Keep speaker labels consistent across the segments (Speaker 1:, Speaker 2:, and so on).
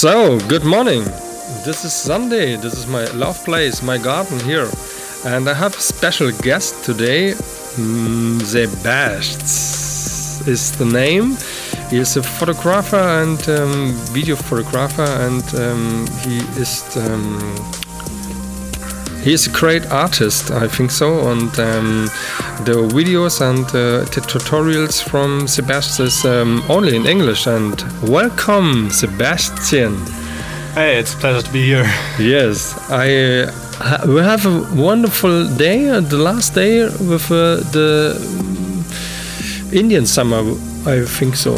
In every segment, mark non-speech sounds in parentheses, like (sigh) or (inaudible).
Speaker 1: So, good morning. This is Sunday. This is my love place, my garden here. And I have a special guest today. Mm, Sebastian is the name. He is a photographer and um, video photographer, and um, he is um, he is a great artist, I think so. And um, the videos and uh, the tutorials from Sebastian um, only in English. And welcome, Sebastian.
Speaker 2: Hey, it's a pleasure to be here. (laughs)
Speaker 1: Yes, I uh, we have a wonderful day. Uh, the last day with uh, the Indian summer, I think so.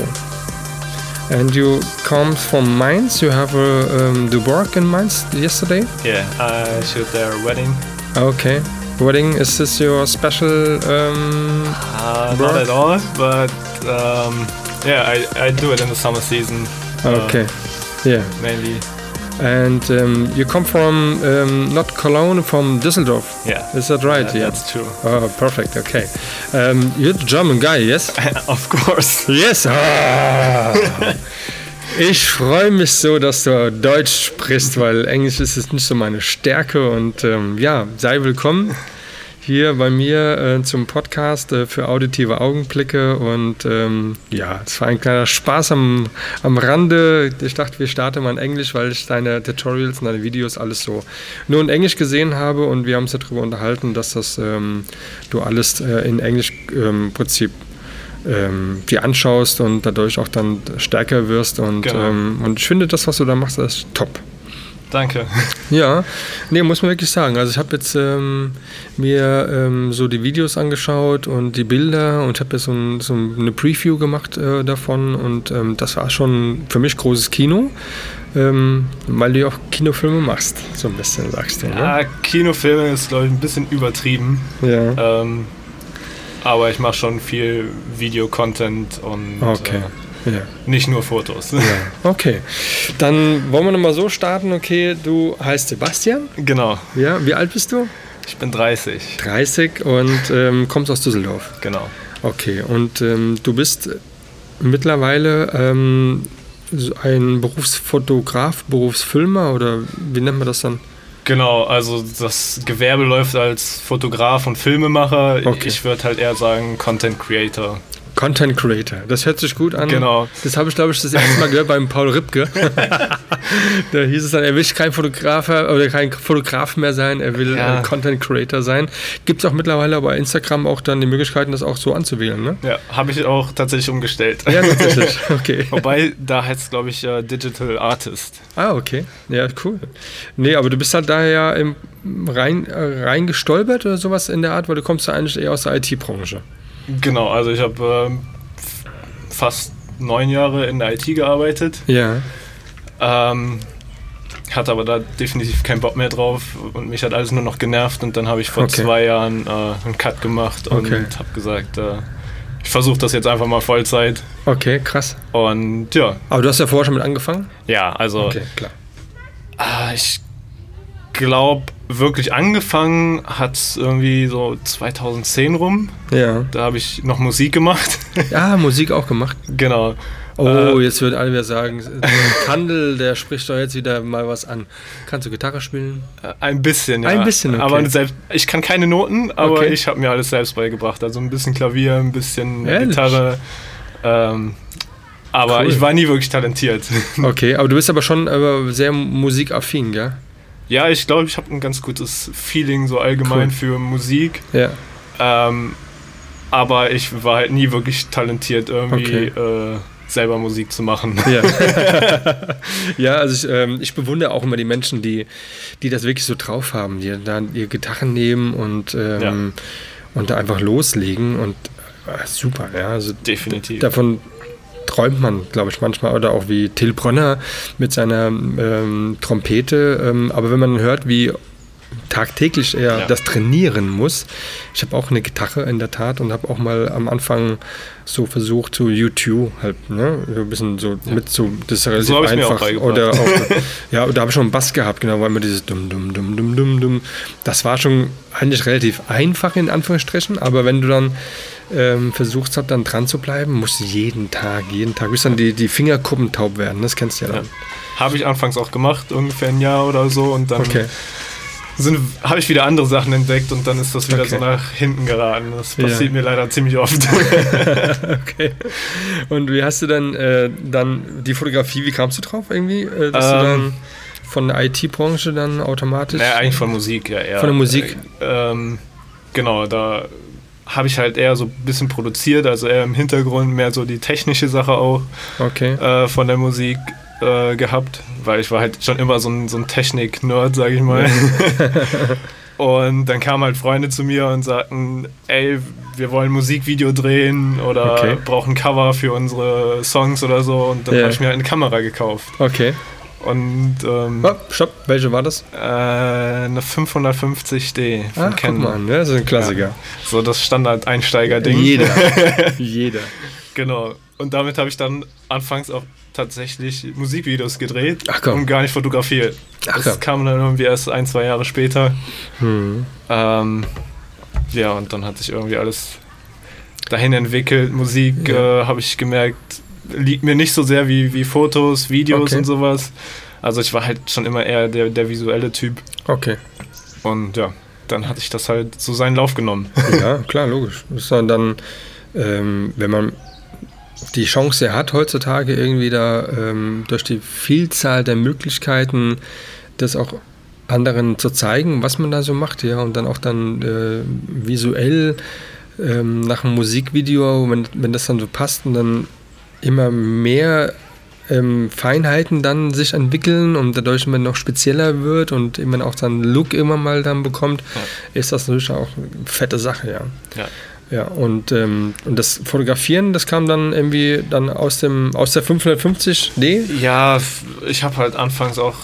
Speaker 1: And you come from Mainz. You have uh, um, the work in Mainz yesterday.
Speaker 2: Yeah, I shoot their wedding.
Speaker 1: Okay. Wedding is this your special? Um,
Speaker 2: Uh, not at all, but um, yeah, I, I do it in the summer season. uh,
Speaker 1: okay. Yeah.
Speaker 2: mainly.
Speaker 1: And um, you come from um, not Cologne, from Düsseldorf.
Speaker 2: Yeah.
Speaker 1: Is that right?
Speaker 2: Yeah,
Speaker 1: yeah.
Speaker 2: That's true.
Speaker 1: Oh, perfect. Okay. Um, you're the German guy, yes? (laughs)
Speaker 2: of course.
Speaker 1: Yes. Ah. (laughs) Ich freue mich so, dass du Deutsch sprichst, weil Englisch ist jetzt nicht so meine Stärke. Und ähm, ja, sei willkommen hier bei mir äh, zum Podcast äh, für auditive Augenblicke. Und ähm, ja, es war ein kleiner Spaß am, am Rande. Ich dachte, wir starten mal in Englisch, weil ich deine Tutorials und deine Videos alles so nur in Englisch gesehen habe. Und wir haben uns darüber unterhalten, dass das ähm, du alles äh, in Englisch ähm, im Prinzip ähm, dir anschaust und dadurch auch dann stärker wirst. Und,
Speaker 2: Genau.
Speaker 1: ähm, und ich finde, das, was du da machst, das ist top.
Speaker 2: Danke. (laughs)
Speaker 1: Ja, nee, muss man wirklich sagen. Also ich habe jetzt ähm, mir ähm, so die Videos angeschaut und die Bilder und habe jetzt so, ein, so eine Preview gemacht äh, davon und ähm, das war schon für mich großes Kino, ähm, weil du ja auch Kinofilme machst, so ein bisschen sagst du. Ne?
Speaker 2: Ja, Kinofilme ist, glaube ich, ein bisschen übertrieben.
Speaker 1: Ja.
Speaker 2: Aber ich mache schon viel Video-Content und
Speaker 1: Okay. Ja.
Speaker 2: äh, nicht nur Fotos.
Speaker 1: ja. Okay. Dann wollen wir nochmal so starten. Okay, du heißt Sebastian.
Speaker 2: genau.
Speaker 1: Ja, wie alt bist du?
Speaker 2: Ich bin 30.
Speaker 1: 30 und ähm, kommst aus Düsseldorf.
Speaker 2: Genau.
Speaker 1: Okay, und ähm, du bist mittlerweile ähm, ein Berufsfotograf, Berufsfilmer oder wie nennt man das dann?
Speaker 2: Genau, also das Gewerbe läuft als Fotograf und Filmemacher.
Speaker 1: Okay.
Speaker 2: Ich würde halt eher sagen Content Creator.
Speaker 1: Content Creator. Das hört sich gut an.
Speaker 2: Genau.
Speaker 1: Das habe ich, glaube ich, das erste Mal gehört beim Paul Ripke. (laughs) da hieß es dann, er will kein Fotograf oder kein Fotograf mehr sein, er will
Speaker 2: Ja.
Speaker 1: äh, Content Creator sein. Gibt es auch mittlerweile bei Instagram auch dann die Möglichkeiten, das auch so anzuwählen, ne?
Speaker 2: Ja, habe ich auch tatsächlich umgestellt.
Speaker 1: Ja, tatsächlich. (laughs) Okay.
Speaker 2: Wobei, da heißt es, glaube ich, äh, Digital Artist.
Speaker 1: Ah, okay. Ja, cool. Nee, aber du bist halt daher im rein, äh, rein gestolpert oder sowas in der Art, weil du kommst ja eigentlich eher aus der IT-Branche.
Speaker 2: Genau, also ich habe ähm, fast neun Jahre in der IT gearbeitet.
Speaker 1: Ja.
Speaker 2: Ähm, hatte aber da definitiv keinen Bock mehr drauf und mich hat alles nur noch genervt und dann habe ich vor
Speaker 1: Okay.
Speaker 2: zwei Jahren äh, einen Cut gemacht und
Speaker 1: Okay.
Speaker 2: habe gesagt, äh, ich versuche das jetzt einfach mal Vollzeit.
Speaker 1: Okay, krass.
Speaker 2: Und ja,
Speaker 1: Aber du hast ja vorher schon mit angefangen?
Speaker 2: ja, also
Speaker 1: Okay, klar.
Speaker 2: Ah, ich glaube, wirklich angefangen hat es irgendwie so 2010 rum.
Speaker 1: Ja.
Speaker 2: Da habe ich noch Musik gemacht.
Speaker 1: Ja, (laughs) Musik auch gemacht.
Speaker 2: genau.
Speaker 1: Oh,
Speaker 2: Äh,
Speaker 1: jetzt wird alle wieder sagen, Kandel, der spricht doch jetzt wieder mal was an. Kannst du Gitarre spielen?
Speaker 2: Äh, Ein bisschen, ja.
Speaker 1: Ein bisschen, okay.
Speaker 2: Aber selbst, ich kann keine Noten, aber
Speaker 1: Okay.
Speaker 2: ich habe mir alles selbst beigebracht. Also ein bisschen Klavier, ein bisschen
Speaker 1: Ehrlich?
Speaker 2: Gitarre. Ähm, aber
Speaker 1: Cool.
Speaker 2: ich war nie wirklich talentiert. (laughs)
Speaker 1: Okay, aber du bist aber schon aber sehr musikaffin, gell?
Speaker 2: Ja, ich glaube, ich habe ein ganz gutes Feeling so allgemein
Speaker 1: Cool.
Speaker 2: für Musik.
Speaker 1: Ja.
Speaker 2: Ähm, aber ich war halt nie wirklich talentiert, irgendwie äh, selber Musik zu machen.
Speaker 1: Ja, (laughs) (laughs) ja also ich, ähm, ich bewundere auch immer die Menschen, die, die das wirklich so drauf haben, die dann ihr Gitarren nehmen und, ähm,
Speaker 2: Ja.
Speaker 1: und da einfach loslegen und äh, super, ja. Also
Speaker 2: Definitiv.
Speaker 1: davon träumt man, glaube ich, manchmal. Oder auch wie Till Bronner mit seiner ähm, Trompete. Ähm, aber wenn man hört, wie tagtäglich er
Speaker 2: Ja.
Speaker 1: das trainieren muss. Ich habe auch eine Gitarre in der Tat und habe auch mal am Anfang so versucht, so U2 halt, ne, so ein bisschen so mit so, das ist relativ
Speaker 2: So auch
Speaker 1: einfach.
Speaker 2: beigebracht.
Speaker 1: Oder auch, (laughs) ja, da habe ich schon einen Bass gehabt, genau, weil mir dieses dumm, dumm, dumm, dumm, dumm, dumm, das war schon eigentlich relativ einfach in Anführungsstrichen, aber wenn du dann ähm, versuchst halt dann dran zu bleiben, musst du jeden Tag, jeden Tag, bis dann die, die Fingerkuppen taub werden, das kennst du ja dann.
Speaker 2: Habe ich anfangs auch gemacht, ungefähr ein Jahr oder so. Und dann
Speaker 1: Okay.
Speaker 2: Habe ich wieder andere Sachen entdeckt und dann ist das wieder
Speaker 1: Okay.
Speaker 2: so nach hinten geraten. Das
Speaker 1: Ja.
Speaker 2: passiert mir leider ziemlich oft. (laughs)
Speaker 1: Okay. Und wie hast du dann äh, dann die Fotografie, wie kamst du drauf irgendwie? Äh, dass du
Speaker 2: Ähm.
Speaker 1: dann von der IT-Branche dann automatisch.
Speaker 2: naja, eigentlich von Musik, ja eher.
Speaker 1: Von der Musik?
Speaker 2: Äh, ähm, genau, da habe ich halt eher so ein bisschen produziert, also eher im Hintergrund, mehr so die technische Sache auch
Speaker 1: Okay.
Speaker 2: äh, von der Musik äh, gehabt, weil ich war halt schon immer so ein, so ein Technik-Nerd, sag ich mal. (laughs) und dann kamen halt Freunde zu mir und sagten, ey, wir wollen Musikvideo drehen oder
Speaker 1: Okay.
Speaker 2: brauchen Cover für unsere Songs oder so. Und dann
Speaker 1: Ja.
Speaker 2: habe ich mir halt eine Kamera gekauft.
Speaker 1: Okay.
Speaker 2: Und ähm,
Speaker 1: Oh, stopp, welche war das?
Speaker 2: äh, eine 550D von
Speaker 1: Ah, guck
Speaker 2: Canon.
Speaker 1: mal, an, ne? das ist ein Klassiker.
Speaker 2: So das Standard-Einsteiger-Ding.
Speaker 1: Jeder. (laughs) Jeder.
Speaker 2: Genau. Und damit habe ich dann anfangs auch tatsächlich Musikvideos gedreht und gar nicht fotografiert.
Speaker 1: Ach
Speaker 2: das kam dann irgendwie erst ein, zwei Jahre später.
Speaker 1: Hm.
Speaker 2: Ähm, ja, und dann hat sich irgendwie alles dahin entwickelt. Musik
Speaker 1: Ja.
Speaker 2: äh, habe ich gemerkt, liegt mir nicht so sehr wie, wie Fotos, Videos
Speaker 1: Okay.
Speaker 2: und sowas. Also ich war halt schon immer eher der, der visuelle Typ.
Speaker 1: Okay.
Speaker 2: Und ja, dann hatte ich das halt so seinen Lauf genommen.
Speaker 1: Ja, klar, logisch. Das ist dann, dann ähm, wenn man die Chance hat, heutzutage irgendwie da ähm, durch die Vielzahl der Möglichkeiten, das auch anderen zu zeigen, was man da so macht, ja, und dann auch dann äh, visuell ähm, nach einem Musikvideo, wenn, wenn das dann so passt und dann immer mehr ähm, Feinheiten dann sich entwickeln und dadurch immer noch spezieller wird und immer auch dann Look immer mal dann bekommt, ist das natürlich auch eine fette Sache, ja.
Speaker 2: Ja.
Speaker 1: Ja, und, ähm, und das Fotografieren, das kam dann irgendwie dann aus dem aus der 550D.
Speaker 2: Ja, ich habe halt anfangs auch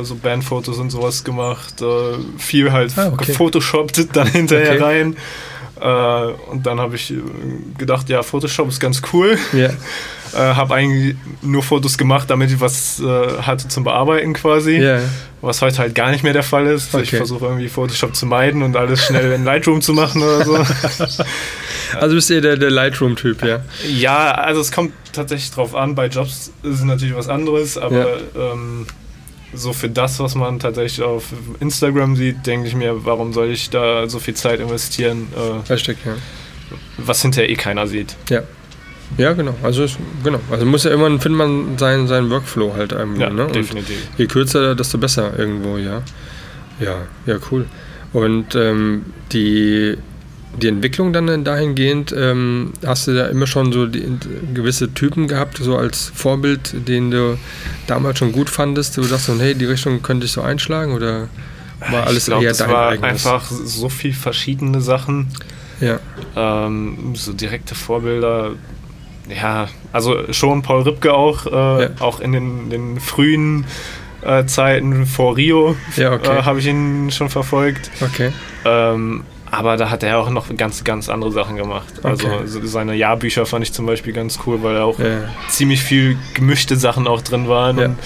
Speaker 2: äh, so Bandfotos und sowas gemacht. Äh, viel halt
Speaker 1: Ah, okay.
Speaker 2: gefotoshoppt dann (laughs) hinterher
Speaker 1: Okay.
Speaker 2: rein. Äh, und dann habe ich äh, gedacht, ja, Photoshop ist ganz cool.
Speaker 1: Ja. (laughs)
Speaker 2: Äh, habe eigentlich nur Fotos gemacht, damit ich was äh, hatte zum Bearbeiten quasi.
Speaker 1: Ja.
Speaker 2: Was heute halt gar nicht mehr der Fall ist. Ich
Speaker 1: Okay.
Speaker 2: versuche irgendwie Photoshop zu meiden und alles schnell in Lightroom zu machen oder so. (laughs)
Speaker 1: Also bist du der, der Lightroom-Typ, ja.
Speaker 2: Ja, also es kommt tatsächlich drauf an. Bei Jobs ist es natürlich was anderes, aber ähm, so für das, was man tatsächlich auf Instagram sieht, denke ich mir, warum soll ich da so viel Zeit investieren, äh,
Speaker 1: Richtig, ja.
Speaker 2: was hinterher eh keiner sieht.
Speaker 1: Ja. Ja, genau. Also es- genau. Also muss ja immer findet man seinen, seinen Workflow halt irgendwo,
Speaker 2: Ja,
Speaker 1: ne? Und
Speaker 2: definitiv.
Speaker 1: je kürzer, desto besser irgendwo, ja. Ja, ja, cool. Und ähm, die, die Entwicklung dann dahingehend, ähm, hast du da immer schon so die, gewisse Typen gehabt, so als Vorbild, den du damals schon gut fandest, wo du dachtest, hey, die Richtung könnte ich so einschlagen oder war alles
Speaker 2: ich glaube,
Speaker 1: eher
Speaker 2: das
Speaker 1: dein
Speaker 2: war
Speaker 1: eigenes?
Speaker 2: einfach so viel verschiedene Sachen.
Speaker 1: Ja,
Speaker 2: Ähm, so direkte Vorbilder. Ja, also schon Paul Ripke auch, äh,
Speaker 1: Ja.
Speaker 2: auch in den, den frühen äh, Zeiten vor Rio
Speaker 1: ja, okay.
Speaker 2: äh, habe ich ihn schon verfolgt.
Speaker 1: okay.
Speaker 2: Ähm, aber da hat er auch noch ganz, ganz andere Sachen gemacht. Also
Speaker 1: Okay.
Speaker 2: seine Jahrbücher fand ich zum Beispiel ganz cool, weil da auch
Speaker 1: Ja.
Speaker 2: ziemlich viel gemischte Sachen auch drin waren.
Speaker 1: Ja.
Speaker 2: Und,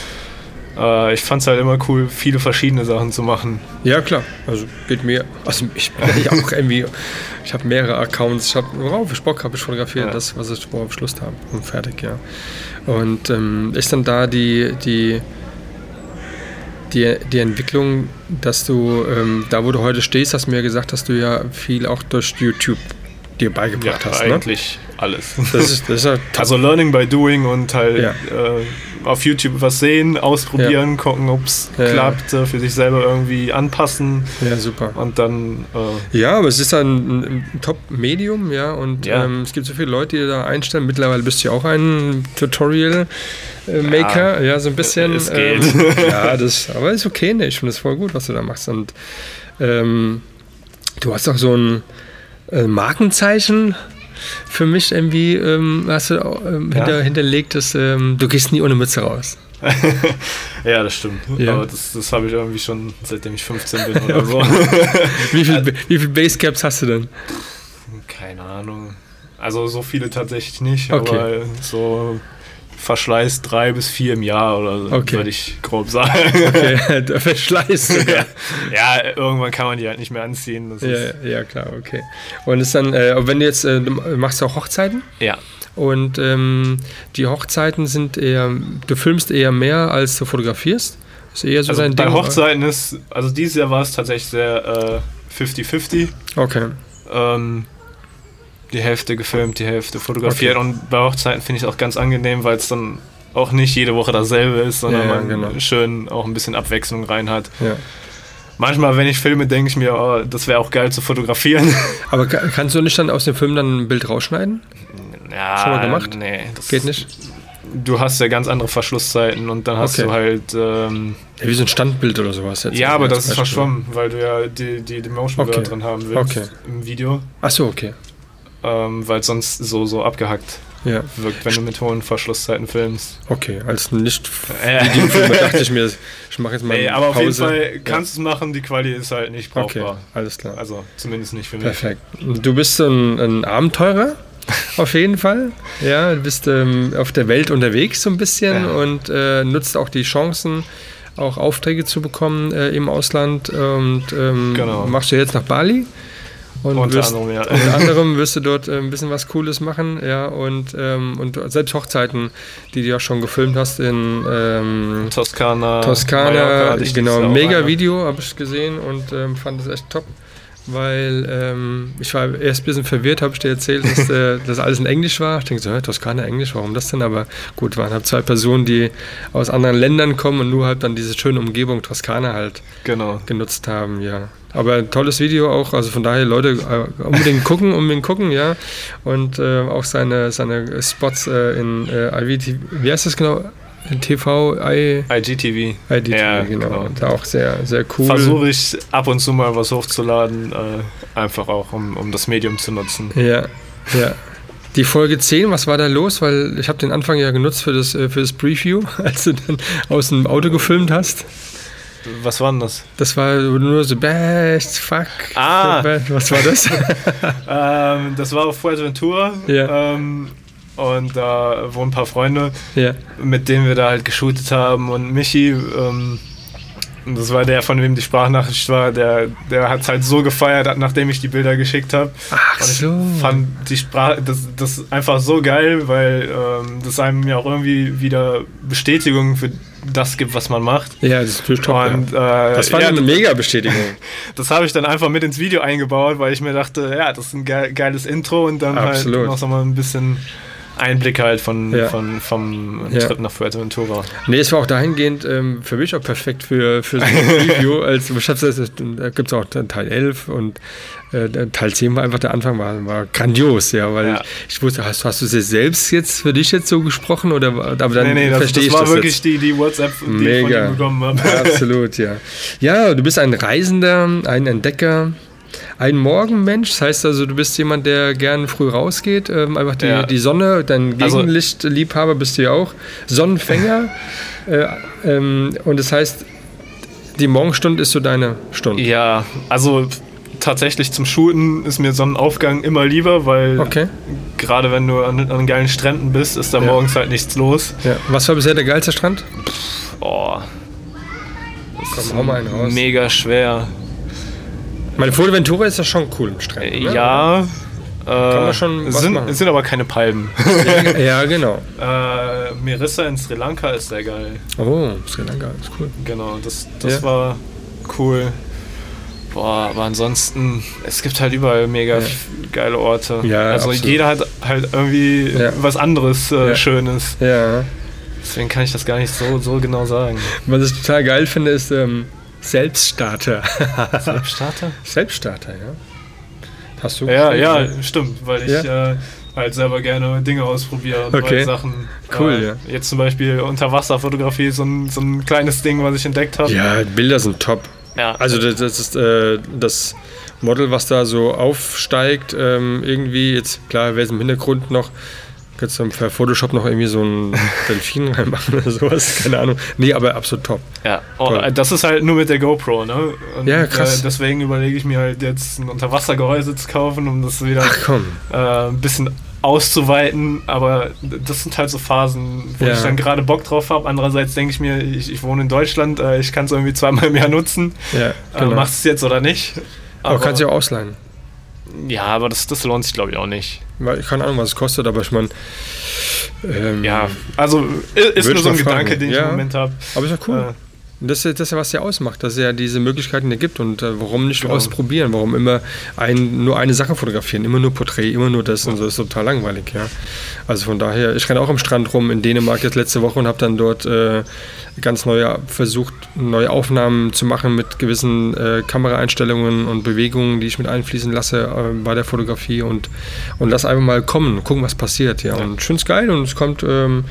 Speaker 2: äh, ich fand es halt immer cool, viele verschiedene Sachen zu machen.
Speaker 1: Ja, klar. Also geht mir. Also ich (laughs) bin ja auch irgendwie. Ich habe mehrere Accounts. Ich habe, worauf ich Bock habe, ich fotografiere
Speaker 2: Ja.
Speaker 1: das, was ich worauf ich Lust habe. Und fertig, ja. Und ähm, ist dann da die, die, die, die Entwicklung, dass du, ähm, da wo du heute stehst, hast du mir gesagt, dass du ja viel auch durch YouTube dir beigebracht hast. Ne?
Speaker 2: Alles.
Speaker 1: Das ist, das ist ja top.
Speaker 2: Also Learning by Doing und halt
Speaker 1: Ja.
Speaker 2: äh, auf YouTube was sehen, ausprobieren, gucken, ob es
Speaker 1: Ja, ja.
Speaker 2: klappt, äh, für sich selber irgendwie anpassen
Speaker 1: ja, super.
Speaker 2: und dann äh,
Speaker 1: Ja, aber es ist ein, ein Top-Medium, ja, und
Speaker 2: Ja.
Speaker 1: Ähm, es gibt so viele Leute, die da einstellen. Mittlerweile bist du ja auch ein Tutorial-Maker, ja, so ein bisschen.
Speaker 2: es geht.
Speaker 1: Ähm, (laughs) ja, das, aber ist okay, ne? Ich finde das voll gut, was du da machst. Und ähm, du hast auch so ein äh, Markenzeichen für mich irgendwie, ähm, hast du ähm,
Speaker 2: Ja.
Speaker 1: hinter, hinterlegt, dass ähm, du gehst nie ohne Mütze raus. (laughs)
Speaker 2: ja, das stimmt.
Speaker 1: Ja.
Speaker 2: Aber das, das habe ich irgendwie schon seitdem ich 15 bin (laughs) oder so. (laughs)
Speaker 1: Wie viel, wie viel Basecaps hast du denn?
Speaker 2: Keine Ahnung. Also so viele tatsächlich nicht,
Speaker 1: Okay.
Speaker 2: aber so Verschleiß drei bis vier im Jahr oder so,
Speaker 1: Okay.
Speaker 2: würde ich grob sagen.
Speaker 1: Okay, (laughs) der Verschleiß sogar. (laughs)
Speaker 2: ja, irgendwann kann man die halt nicht mehr anziehen.
Speaker 1: Ja, ja, klar, okay. Und ist dann, äh, wenn du jetzt, äh, du machst auch Hochzeiten
Speaker 2: ja.
Speaker 1: und ähm, die Hochzeiten sind eher, du filmst eher mehr als du fotografierst. Ist eher so
Speaker 2: Also
Speaker 1: dein
Speaker 2: bei
Speaker 1: Ding.
Speaker 2: Hochzeiten ist, also dieses Jahr war es tatsächlich sehr äh, 50-50.
Speaker 1: Okay.
Speaker 2: Ähm, die Hälfte gefilmt, die Hälfte fotografiert. Und bei Hochzeiten finde ich es auch ganz angenehm, weil es dann auch nicht jede Woche dasselbe ist, sondern
Speaker 1: Ja, ja,
Speaker 2: man
Speaker 1: genau.
Speaker 2: schön auch ein bisschen Abwechslung rein hat.
Speaker 1: Ja.
Speaker 2: Manchmal, wenn ich filme, denke ich mir, oh, das wäre auch geil zu fotografieren. (laughs)
Speaker 1: Aber ka- kannst du nicht dann aus dem Film dann ein Bild rausschneiden?
Speaker 2: ja,
Speaker 1: Schon mal gemacht?
Speaker 2: Nee, das
Speaker 1: Geht nicht?
Speaker 2: Du hast ja ganz andere Verschlusszeiten und dann hast
Speaker 1: Okay.
Speaker 2: du halt. Ähm,
Speaker 1: Ja, wie so ein Standbild oder sowas. Jetzt
Speaker 2: ja, aber das ist
Speaker 1: Beispiel.
Speaker 2: verschwommen, weil du ja die, die, die Motion
Speaker 1: Okay.
Speaker 2: drin haben willst
Speaker 1: Okay.
Speaker 2: im Video.
Speaker 1: Ach so, okay.
Speaker 2: Ähm, weil sonst so, so abgehackt
Speaker 1: Ja,
Speaker 2: wirkt, wenn du mit hohen Verschlusszeiten filmst.
Speaker 1: okay. Als nicht
Speaker 2: Äh.
Speaker 1: Videofilmer dachte ich mir, ich mache jetzt mal eine
Speaker 2: aber auf jeden
Speaker 1: Pause.
Speaker 2: Fall kannst du es machen, die Quali ist halt nicht
Speaker 1: Okay,
Speaker 2: brauchbar.
Speaker 1: alles klar.
Speaker 2: Also zumindest nicht für mich.
Speaker 1: Perfekt. Du bist ein, ein Abenteurer, (laughs) auf jeden Fall. Ja, du bist ähm, auf der Welt unterwegs so ein bisschen
Speaker 2: Ja.
Speaker 1: und äh, nutzt auch die Chancen, auch Aufträge zu bekommen äh, im Ausland. Und ähm,
Speaker 2: Genau.
Speaker 1: machst du jetzt nach Bali. Und
Speaker 2: Unter
Speaker 1: wirst,
Speaker 2: anderem, ja.
Speaker 1: unter anderem wirst du dort äh, ein bisschen was Cooles machen, ja, und, ähm, und selbst Hochzeiten, die du ja schon gefilmt hast in ähm,
Speaker 2: Toskana.
Speaker 1: Toskana,
Speaker 2: Mallorca
Speaker 1: genau, mega. Video habe ich gesehen und ähm, fand das echt top, weil ähm, ich war erst ein bisschen verwirrt, habe ich dir erzählt, dass äh, (laughs) das alles in Englisch war. Ich denke so, hä, Toskana Englisch, warum das denn? Aber gut, waren halt zwei Personen, die aus anderen Ländern kommen und nur halt dann diese schöne Umgebung Toskana halt
Speaker 2: Genau.
Speaker 1: genutzt haben, ja. Aber ein tolles Video auch, also von daher Leute äh, unbedingt (laughs) gucken, unbedingt gucken, ja. Und äh, auch seine, seine Spots äh, in äh, IWTV, wie heißt das genau? TV, I,
Speaker 2: IGTV.
Speaker 1: IDTV,
Speaker 2: Ja,
Speaker 1: genau.
Speaker 2: genau.
Speaker 1: Auch sehr, sehr cool.
Speaker 2: Versuche ich ab und zu mal was hochzuladen, äh, einfach auch, um, um das Medium zu nutzen.
Speaker 1: Ja, ja. Die Folge 10, was war da los? Weil ich habe den Anfang ja genutzt für das, äh, für das Preview, (laughs) als du dann aus dem Auto gefilmt hast.
Speaker 2: Was war denn das?
Speaker 1: Das war nur so best, fuck.
Speaker 2: Ah.
Speaker 1: Was war das? (laughs)
Speaker 2: Ähm, das war auf Fuerteventura.
Speaker 1: Ja.
Speaker 2: Ähm, und da wohnen ein paar Freunde,
Speaker 1: ja.
Speaker 2: mit denen wir da halt geshootet haben. Und Michi, ähm, das war der, von wem die Sprachnachricht war, der, der hat es halt so gefeiert, nachdem ich die Bilder geschickt habe.
Speaker 1: Ach
Speaker 2: Und ich
Speaker 1: so.
Speaker 2: fand die Sprache, das, das einfach so geil, weil ähm, das einem ja auch irgendwie wieder Bestätigung für das gibt, was man macht.
Speaker 1: Ja, das ist natürlich top.
Speaker 2: Und,
Speaker 1: ja.
Speaker 2: äh,
Speaker 1: Das war
Speaker 2: ja,
Speaker 1: eine mega Bestätigung. (laughs)
Speaker 2: Das habe ich dann einfach mit ins Video eingebaut, weil ich mir dachte, ja, das ist ein ge geiles Intro und dann
Speaker 1: Absolut.
Speaker 2: halt noch so mal ein bisschen Einblick halt von,
Speaker 1: Ja.
Speaker 2: von, vom
Speaker 1: Ja.
Speaker 2: Trip nach Fuerteventura.
Speaker 1: Nee, es war auch dahingehend ähm, für mich auch perfekt für, für so ein Review. als, ich das- da gibt es auch Teil 11 und äh, Teil 10 war einfach der Anfang, war, war grandios, ja, weil
Speaker 2: Ja.
Speaker 1: Ich, ich wusste, hast, hast du sie selbst jetzt für dich jetzt so gesprochen oder war- aber dann
Speaker 2: nee, nee, das,
Speaker 1: verstehe
Speaker 2: das
Speaker 1: ich
Speaker 2: war
Speaker 1: das
Speaker 2: wirklich
Speaker 1: jetzt.
Speaker 2: die, die WhatsApp, die ich
Speaker 1: Mega.
Speaker 2: von ihm bekommen habe.
Speaker 1: Absolut, ja. Ja, du bist ein Reisender, ein Entdecker, ein Morgenmensch. Das heißt also, du bist jemand, der gern früh rausgeht, ähm, einfach die,
Speaker 2: Ja.
Speaker 1: die Sonne, dein
Speaker 2: Also-
Speaker 1: Gegenlichtliebhaber bist du ja auch, Sonnenfänger. (laughs) äh, ähm, und das heißt, die Morgenstunde ist so deine Stunde.
Speaker 2: Ja, also tatsächlich zum Shooten ist mir Sonnenaufgang immer lieber, weil
Speaker 1: Okay.
Speaker 2: gerade wenn du an, an geilen Stränden bist, ist da
Speaker 1: Ja.
Speaker 2: morgens halt nichts los.
Speaker 1: Ja. Was war bisher der geilste Strand?
Speaker 2: Oh,
Speaker 1: Komm, hau mal einen raus.
Speaker 2: mega schwer.
Speaker 1: Meine Fuerteventura ist ja schon cool im Strand.
Speaker 2: Äh,
Speaker 1: ne?
Speaker 2: Ja. Äh,
Speaker 1: man schon was
Speaker 2: sind,
Speaker 1: machen.
Speaker 2: sind aber keine Palmen. (laughs)
Speaker 1: Ja, genau.
Speaker 2: äh, Merissa in Sri Lanka ist sehr geil.
Speaker 1: Oh, Sri Lanka ist cool.
Speaker 2: Genau, das, das
Speaker 1: Ja.
Speaker 2: war cool. Boah, aber ansonsten, es gibt halt überall mega
Speaker 1: Ja.
Speaker 2: geile Orte.
Speaker 1: Ja,
Speaker 2: also
Speaker 1: absolut.
Speaker 2: jeder hat halt irgendwie
Speaker 1: Ja.
Speaker 2: was anderes äh,
Speaker 1: Ja.
Speaker 2: Schönes.
Speaker 1: Ja.
Speaker 2: Deswegen kann ich das gar nicht so, so genau sagen.
Speaker 1: Was ich total geil finde, ist ähm, Selbststarter.
Speaker 2: Selbststarter? (laughs)
Speaker 1: Selbststarter, ja. Hast du?
Speaker 2: Ja,
Speaker 1: gesehen?
Speaker 2: ja, stimmt, weil ich äh, halt selber gerne Dinge ausprobiere und
Speaker 1: Okay.
Speaker 2: neue Sachen.
Speaker 1: Cool,
Speaker 2: äh,
Speaker 1: ja.
Speaker 2: Jetzt zum Beispiel Unterwasserfotografie, so ein, so ein kleines Ding, was ich entdeckt habe.
Speaker 1: Ja, Bilder sind top.
Speaker 2: Ja.
Speaker 1: Also das, das ist äh, das Model, was da so aufsteigt, ähm, irgendwie, jetzt klar, wer ist im Hintergrund noch, kannst du per Photoshop noch irgendwie so ein (laughs) Delfin reinmachen oder sowas, keine Ahnung. Nee, aber absolut top.
Speaker 2: Ja, oh, äh, das ist halt nur mit der GoPro, ne? Und,
Speaker 1: Ja, krass.
Speaker 2: Äh, deswegen überlege ich mir halt jetzt ein Unterwassergehäuse zu kaufen, um das wieder
Speaker 1: Ach komm.
Speaker 2: äh, ein bisschen auszuweiten. Aber das sind halt so Phasen, wo
Speaker 1: Ja.
Speaker 2: ich dann gerade Bock drauf habe. Andererseits denke ich mir, ich, ich wohne in Deutschland, äh, ich kann es irgendwie zweimal im Jahr nutzen.
Speaker 1: Ja,
Speaker 2: Äh,
Speaker 1: genau.
Speaker 2: machst du es jetzt oder nicht?
Speaker 1: aber kannst du ja auch ausleihen.
Speaker 2: ja, aber das, das lohnt sich, glaube ich, auch nicht.
Speaker 1: Keine Ahnung, was es kostet, aber ich meine. Ähm,
Speaker 2: Ja, also ist nur so ein
Speaker 1: mal fragen.
Speaker 2: Gedanke, den ich
Speaker 1: Ja.
Speaker 2: im Moment habe.
Speaker 1: Aber ist ja cool.
Speaker 2: Äh,
Speaker 1: Das ist, das ist ja, was ja ausmacht, dass es ja diese Möglichkeiten gibt und äh, warum nicht
Speaker 2: Genau.
Speaker 1: ausprobieren, warum immer ein, nur eine Sache fotografieren, immer nur Porträt, immer nur das und so, ist total langweilig, ja. Also von daher, ich renne auch am Strand rum in Dänemark jetzt letzte Woche und habe dann dort äh, ganz neue, versucht, neue Aufnahmen zu machen mit gewissen äh, Kameraeinstellungen und Bewegungen, die ich mit einfließen lasse äh, bei der Fotografie und, und lass einfach mal kommen, gucken, was passiert, ja.
Speaker 2: Ja.
Speaker 1: Und es geil und es kommt ähm,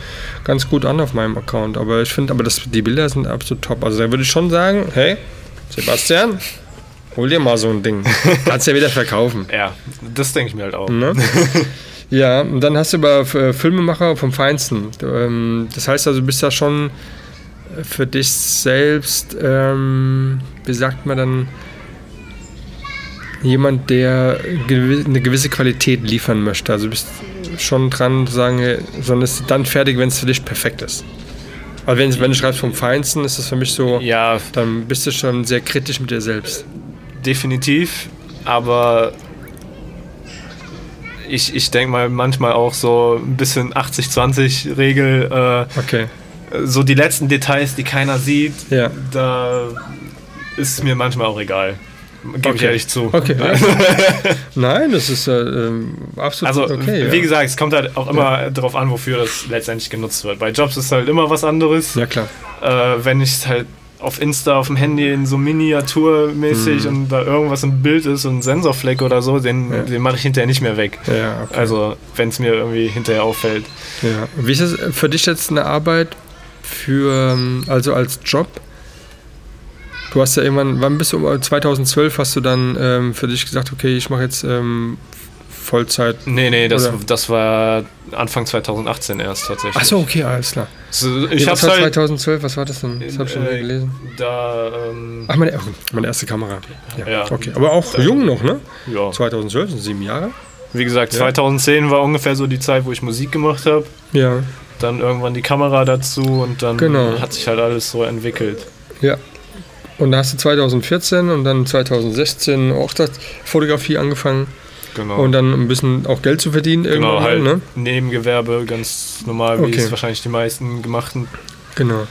Speaker 1: ganz gut an auf meinem Account, aber ich finde, aber das, die Bilder sind absolut top. Also da würde ich schon sagen, hey, Sebastian, hol dir mal so ein Ding. (laughs) Kannst ja wieder verkaufen.
Speaker 2: ja, das denke ich mir halt auch.
Speaker 1: Ne? (laughs) ja, und dann hast du aber äh, Filmemacher vom Feinsten. Ähm, das heißt also, du bist ja schon für dich selbst, ähm, wie sagt man dann, jemand, der eine gewisse Qualität liefern möchte. Also du bist schon dran zu sagen, sondern ist dann fertig, wenn es für dich perfekt ist. Also wenn, wenn du schreibst vom Feinsten, ist das für mich so,
Speaker 2: Ja,
Speaker 1: dann bist du schon sehr kritisch mit dir selbst.
Speaker 2: definitiv, aber ich, ich denke mal manchmal auch so ein bisschen 80-20-Regel, äh,
Speaker 1: Okay.
Speaker 2: So die letzten Details, die keiner sieht,
Speaker 1: Ja.
Speaker 2: da ist mir manchmal auch egal. Gebe ich
Speaker 1: Okay.
Speaker 2: ehrlich zu.
Speaker 1: Okay. (laughs) Nein, das ist äh, ähm, absolut
Speaker 2: Also,
Speaker 1: okay.
Speaker 2: wie
Speaker 1: ja.
Speaker 2: gesagt, es kommt halt auch immer darauf an, wofür das letztendlich genutzt wird. Bei Jobs ist halt immer was anderes.
Speaker 1: Ja, klar.
Speaker 2: Äh, wenn ich es halt auf Insta, auf dem Handy in so miniaturmäßig und da irgendwas im Bild ist und ein Sensorfleck oder so, den.
Speaker 1: Ja.
Speaker 2: den mache ich hinterher nicht mehr weg.
Speaker 1: Ja, okay.
Speaker 2: Also, wenn es mir irgendwie hinterher auffällt.
Speaker 1: ja. Wie ist es für dich jetzt eine Arbeit für, ähm, also als Job? Du hast ja irgendwann, wann bist du, 2012 hast du dann ähm, für dich gesagt, okay, ich mache jetzt ähm, Vollzeit.
Speaker 2: Nee, nee, das,
Speaker 1: Oder?
Speaker 2: das war Anfang 2018 erst tatsächlich.
Speaker 1: Ach so, okay, alles klar.
Speaker 2: So,
Speaker 1: Nee,
Speaker 2: ich
Speaker 1: was
Speaker 2: hab's
Speaker 1: war
Speaker 2: halt
Speaker 1: 2012, was war das denn? Das habe ich schon
Speaker 2: Äh,
Speaker 1: gelesen.
Speaker 2: da, ähm,
Speaker 1: Ach, meine, oh, meine erste Kamera. Ja,
Speaker 2: Ja.
Speaker 1: okay. Aber auch jung noch, ne?
Speaker 2: ja.
Speaker 1: 2012, sind sieben Jahre.
Speaker 2: Wie gesagt,
Speaker 1: Ja.
Speaker 2: 2010 war ungefähr so die Zeit, wo ich Musik gemacht habe.
Speaker 1: Ja,
Speaker 2: Dann irgendwann die Kamera dazu und dann
Speaker 1: Genau.
Speaker 2: hat sich halt alles so entwickelt.
Speaker 1: ja. Und da hast du 2014 und dann 2016 auch das Fotografie angefangen
Speaker 2: Genau.
Speaker 1: und dann ein bisschen auch Geld zu verdienen
Speaker 2: genau, halt
Speaker 1: ne?
Speaker 2: Nebengewerbe, ganz normal, wie
Speaker 1: Okay.
Speaker 2: es wahrscheinlich die meisten gemachten.
Speaker 1: Genau.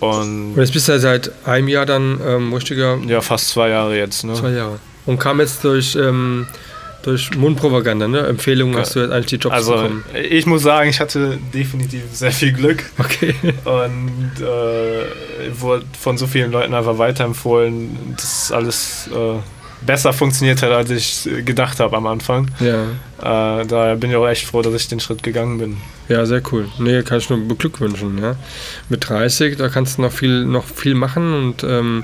Speaker 2: Und
Speaker 1: Und jetzt bist du ja seit einem Jahr dann ähm, richtiger
Speaker 2: ja, fast zwei Jahre jetzt. Ne?
Speaker 1: zwei Jahre. Und kam jetzt durch, ähm, durch Mundpropaganda, ne? Empfehlungen hast du jetzt eigentlich die Jobs
Speaker 2: Also
Speaker 1: bekommen.
Speaker 2: ich muss sagen, ich hatte definitiv sehr viel Glück
Speaker 1: Okay. (laughs)
Speaker 2: und äh, wurde von so vielen Leuten einfach weiterempfohlen, dass alles äh, besser funktioniert hat, als ich gedacht habe am Anfang.
Speaker 1: Ja.
Speaker 2: Äh, daher bin ich auch echt froh, dass ich den Schritt gegangen bin.
Speaker 1: Ja, sehr cool. Nee, kann ich nur beglückwünschen, ja. Mit 30, da kannst du noch viel, noch viel machen und ähm,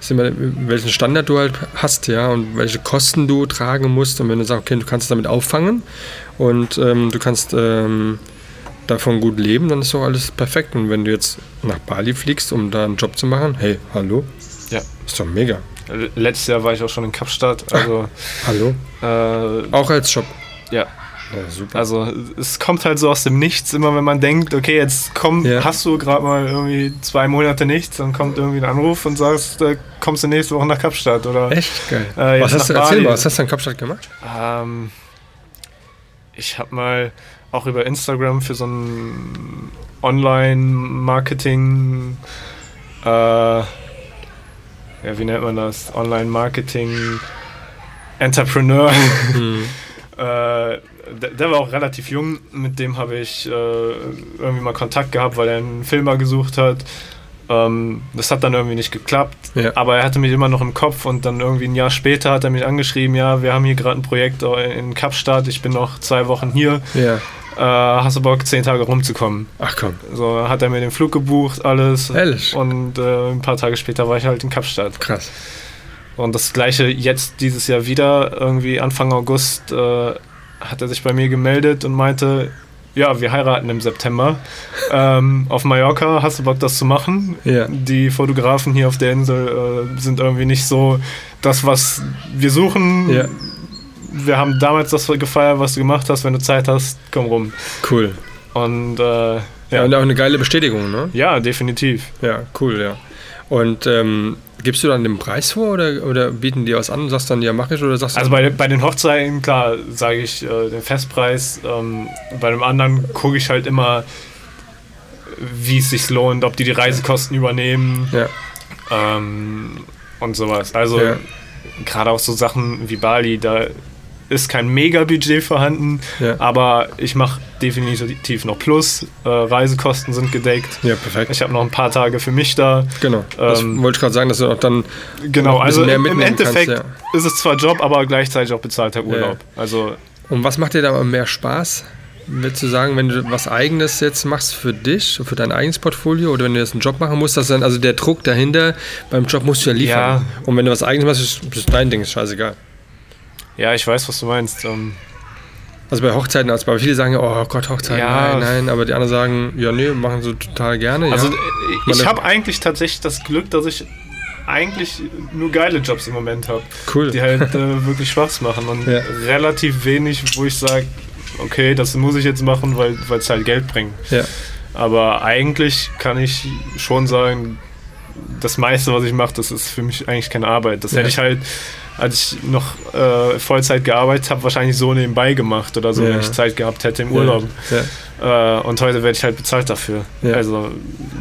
Speaker 1: ist immer, welchen Standard du halt hast, ja, und welche Kosten du tragen musst. Und wenn du sagst, okay, du kannst es damit auffangen und ähm, du kannst ähm, davon gut leben, dann ist doch alles perfekt. Und wenn du jetzt nach Bali fliegst, um da einen Job zu machen, hey, hallo?
Speaker 2: Ja.
Speaker 1: Ist doch mega.
Speaker 2: L- Letztes Jahr war ich auch schon in Kapstadt, also
Speaker 1: Hallo?
Speaker 2: äh,
Speaker 1: Auch als Job.
Speaker 2: ja,
Speaker 1: Ja, super.
Speaker 2: also es kommt halt so aus dem Nichts, immer wenn man denkt, okay, jetzt komm,
Speaker 1: Ja.
Speaker 2: hast du gerade mal irgendwie zwei Monate nichts, dann kommt irgendwie ein Anruf und sagst, äh, kommst du nächste Woche nach Kapstadt oder
Speaker 1: Echt geil.
Speaker 2: Äh,
Speaker 1: was hast du,
Speaker 2: nach
Speaker 1: erzähl
Speaker 2: Bali.
Speaker 1: mal, was hast du in Kapstadt gemacht?
Speaker 2: Ähm, ich habe mal auch über Instagram für so ein Online-Marketing, äh, ja, wie nennt man das? Online-Marketing Entrepreneur.
Speaker 1: Hm. (laughs)
Speaker 2: äh, der, der war auch relativ jung, mit dem habe ich äh, irgendwie mal Kontakt gehabt, weil er einen Filmer gesucht hat. Ähm, das hat dann irgendwie nicht geklappt,
Speaker 1: Ja.
Speaker 2: aber er hatte mich immer noch im Kopf und dann irgendwie ein Jahr später hat er mich angeschrieben, ja, wir haben hier gerade ein Projekt in Kapstadt, ich bin noch zwei Wochen hier.
Speaker 1: Ja.
Speaker 2: äh, hast du Bock, zehn Tage rumzukommen?
Speaker 1: Ach komm.
Speaker 2: So hat er mir den Flug gebucht, alles.
Speaker 1: Ehrlich?
Speaker 2: Und äh, ein paar Tage später war ich halt in Kapstadt.
Speaker 1: Krass.
Speaker 2: Und das gleiche jetzt dieses Jahr wieder, irgendwie Anfang August, äh, hat er sich bei mir gemeldet und meinte, ja, wir heiraten im September ähm, auf Mallorca. Hast du Bock, das zu machen?
Speaker 1: Ja.
Speaker 2: Die Fotografen hier auf der Insel äh, sind irgendwie nicht so das, was wir suchen.
Speaker 1: Ja.
Speaker 2: Wir haben damals das gefeiert, was du gemacht hast. Wenn du Zeit hast, komm rum.
Speaker 1: Cool.
Speaker 2: Und äh,
Speaker 1: Ja,
Speaker 2: ja.
Speaker 1: und auch eine geile Bestätigung, ne?
Speaker 2: ja, definitiv.
Speaker 1: Ja, cool, ja. Und ähm, gibst du dann den Preis vor oder, oder bieten die was an und sagst dann, ja, mach ich oder sagst du
Speaker 2: Also bei, bei den Hochzeiten, klar, sage ich äh, den Festpreis. Ähm, bei dem anderen gucke ich halt immer, wie es sich lohnt, ob die die Reisekosten übernehmen
Speaker 1: ja,
Speaker 2: ähm, und sowas. Also
Speaker 1: Ja.
Speaker 2: gerade auch so Sachen wie Bali, da ist kein Mega-Budget vorhanden,
Speaker 1: ja,
Speaker 2: aber ich mache definitiv noch Plus. Äh, Reisekosten sind gedeckt.
Speaker 1: ja, perfekt.
Speaker 2: Ich habe noch ein paar Tage für mich da.
Speaker 1: Genau. Das
Speaker 2: Ähm,
Speaker 1: wollte ich gerade sagen, dass du auch dann
Speaker 2: Genau, also im, im Endeffekt
Speaker 1: kannst,
Speaker 2: ist es zwar Job, aber gleichzeitig auch bezahlter Urlaub. Also
Speaker 1: Und was macht dir da mehr Spaß? Würdest du sagen, wenn du was Eigenes jetzt machst für dich, für dein eigenes Portfolio oder wenn du jetzt einen Job machen musst, dass dann, also der Druck dahinter, beim Job musst du ja liefern.
Speaker 2: Ja.
Speaker 1: Und wenn du was Eigenes machst, ist, ist dein Ding, ist scheißegal.
Speaker 2: Ja, ich weiß, was du meinst. Ähm,
Speaker 1: Also bei Hochzeiten, als bei viele sagen, oh Gott, Hochzeiten,
Speaker 2: Ja.
Speaker 1: nein, nein, aber die anderen sagen, ja, nee, machen sie total gerne.
Speaker 2: Also
Speaker 1: ja.
Speaker 2: äh, ich habe eigentlich tatsächlich das Glück, dass ich eigentlich nur geile Jobs im Moment habe,
Speaker 1: cool.
Speaker 2: die halt äh, wirklich Spaß machen und (laughs)
Speaker 1: Ja.
Speaker 2: relativ wenig, wo ich sage, okay, das muss ich jetzt machen, weil es halt Geld bringt.
Speaker 1: Ja.
Speaker 2: Aber eigentlich kann ich schon sagen, das meiste, was ich mache, das ist für mich eigentlich keine Arbeit. Das
Speaker 1: Ja.
Speaker 2: hätte ich halt, als ich noch äh, Vollzeit gearbeitet habe, wahrscheinlich so nebenbei gemacht oder so,
Speaker 1: Ja.
Speaker 2: wenn ich Zeit gehabt hätte im Urlaub.
Speaker 1: Ja.
Speaker 2: Äh, und heute werde ich halt bezahlt dafür.
Speaker 1: Ja.
Speaker 2: Also,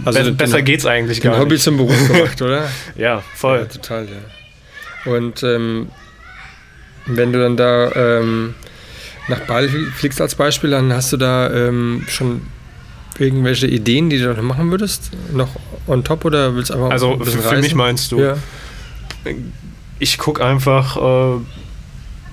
Speaker 1: Also
Speaker 2: be
Speaker 1: den-
Speaker 2: besser geht's eigentlich
Speaker 1: Den
Speaker 2: gar
Speaker 1: Hobby
Speaker 2: nicht.
Speaker 1: zum Beruf (laughs) gemacht, oder?
Speaker 2: Ja,
Speaker 1: Ja,
Speaker 2: voll.
Speaker 1: total, ja. Und ähm, wenn du dann da ähm, nach Bali fliegst als Beispiel, dann hast du da ähm, schon irgendwelche Ideen, die du noch machen würdest? Noch on top oder willst du einfach
Speaker 2: Also
Speaker 1: ein
Speaker 2: für, für mich meinst du,
Speaker 1: Ja,
Speaker 2: ich gucke einfach äh,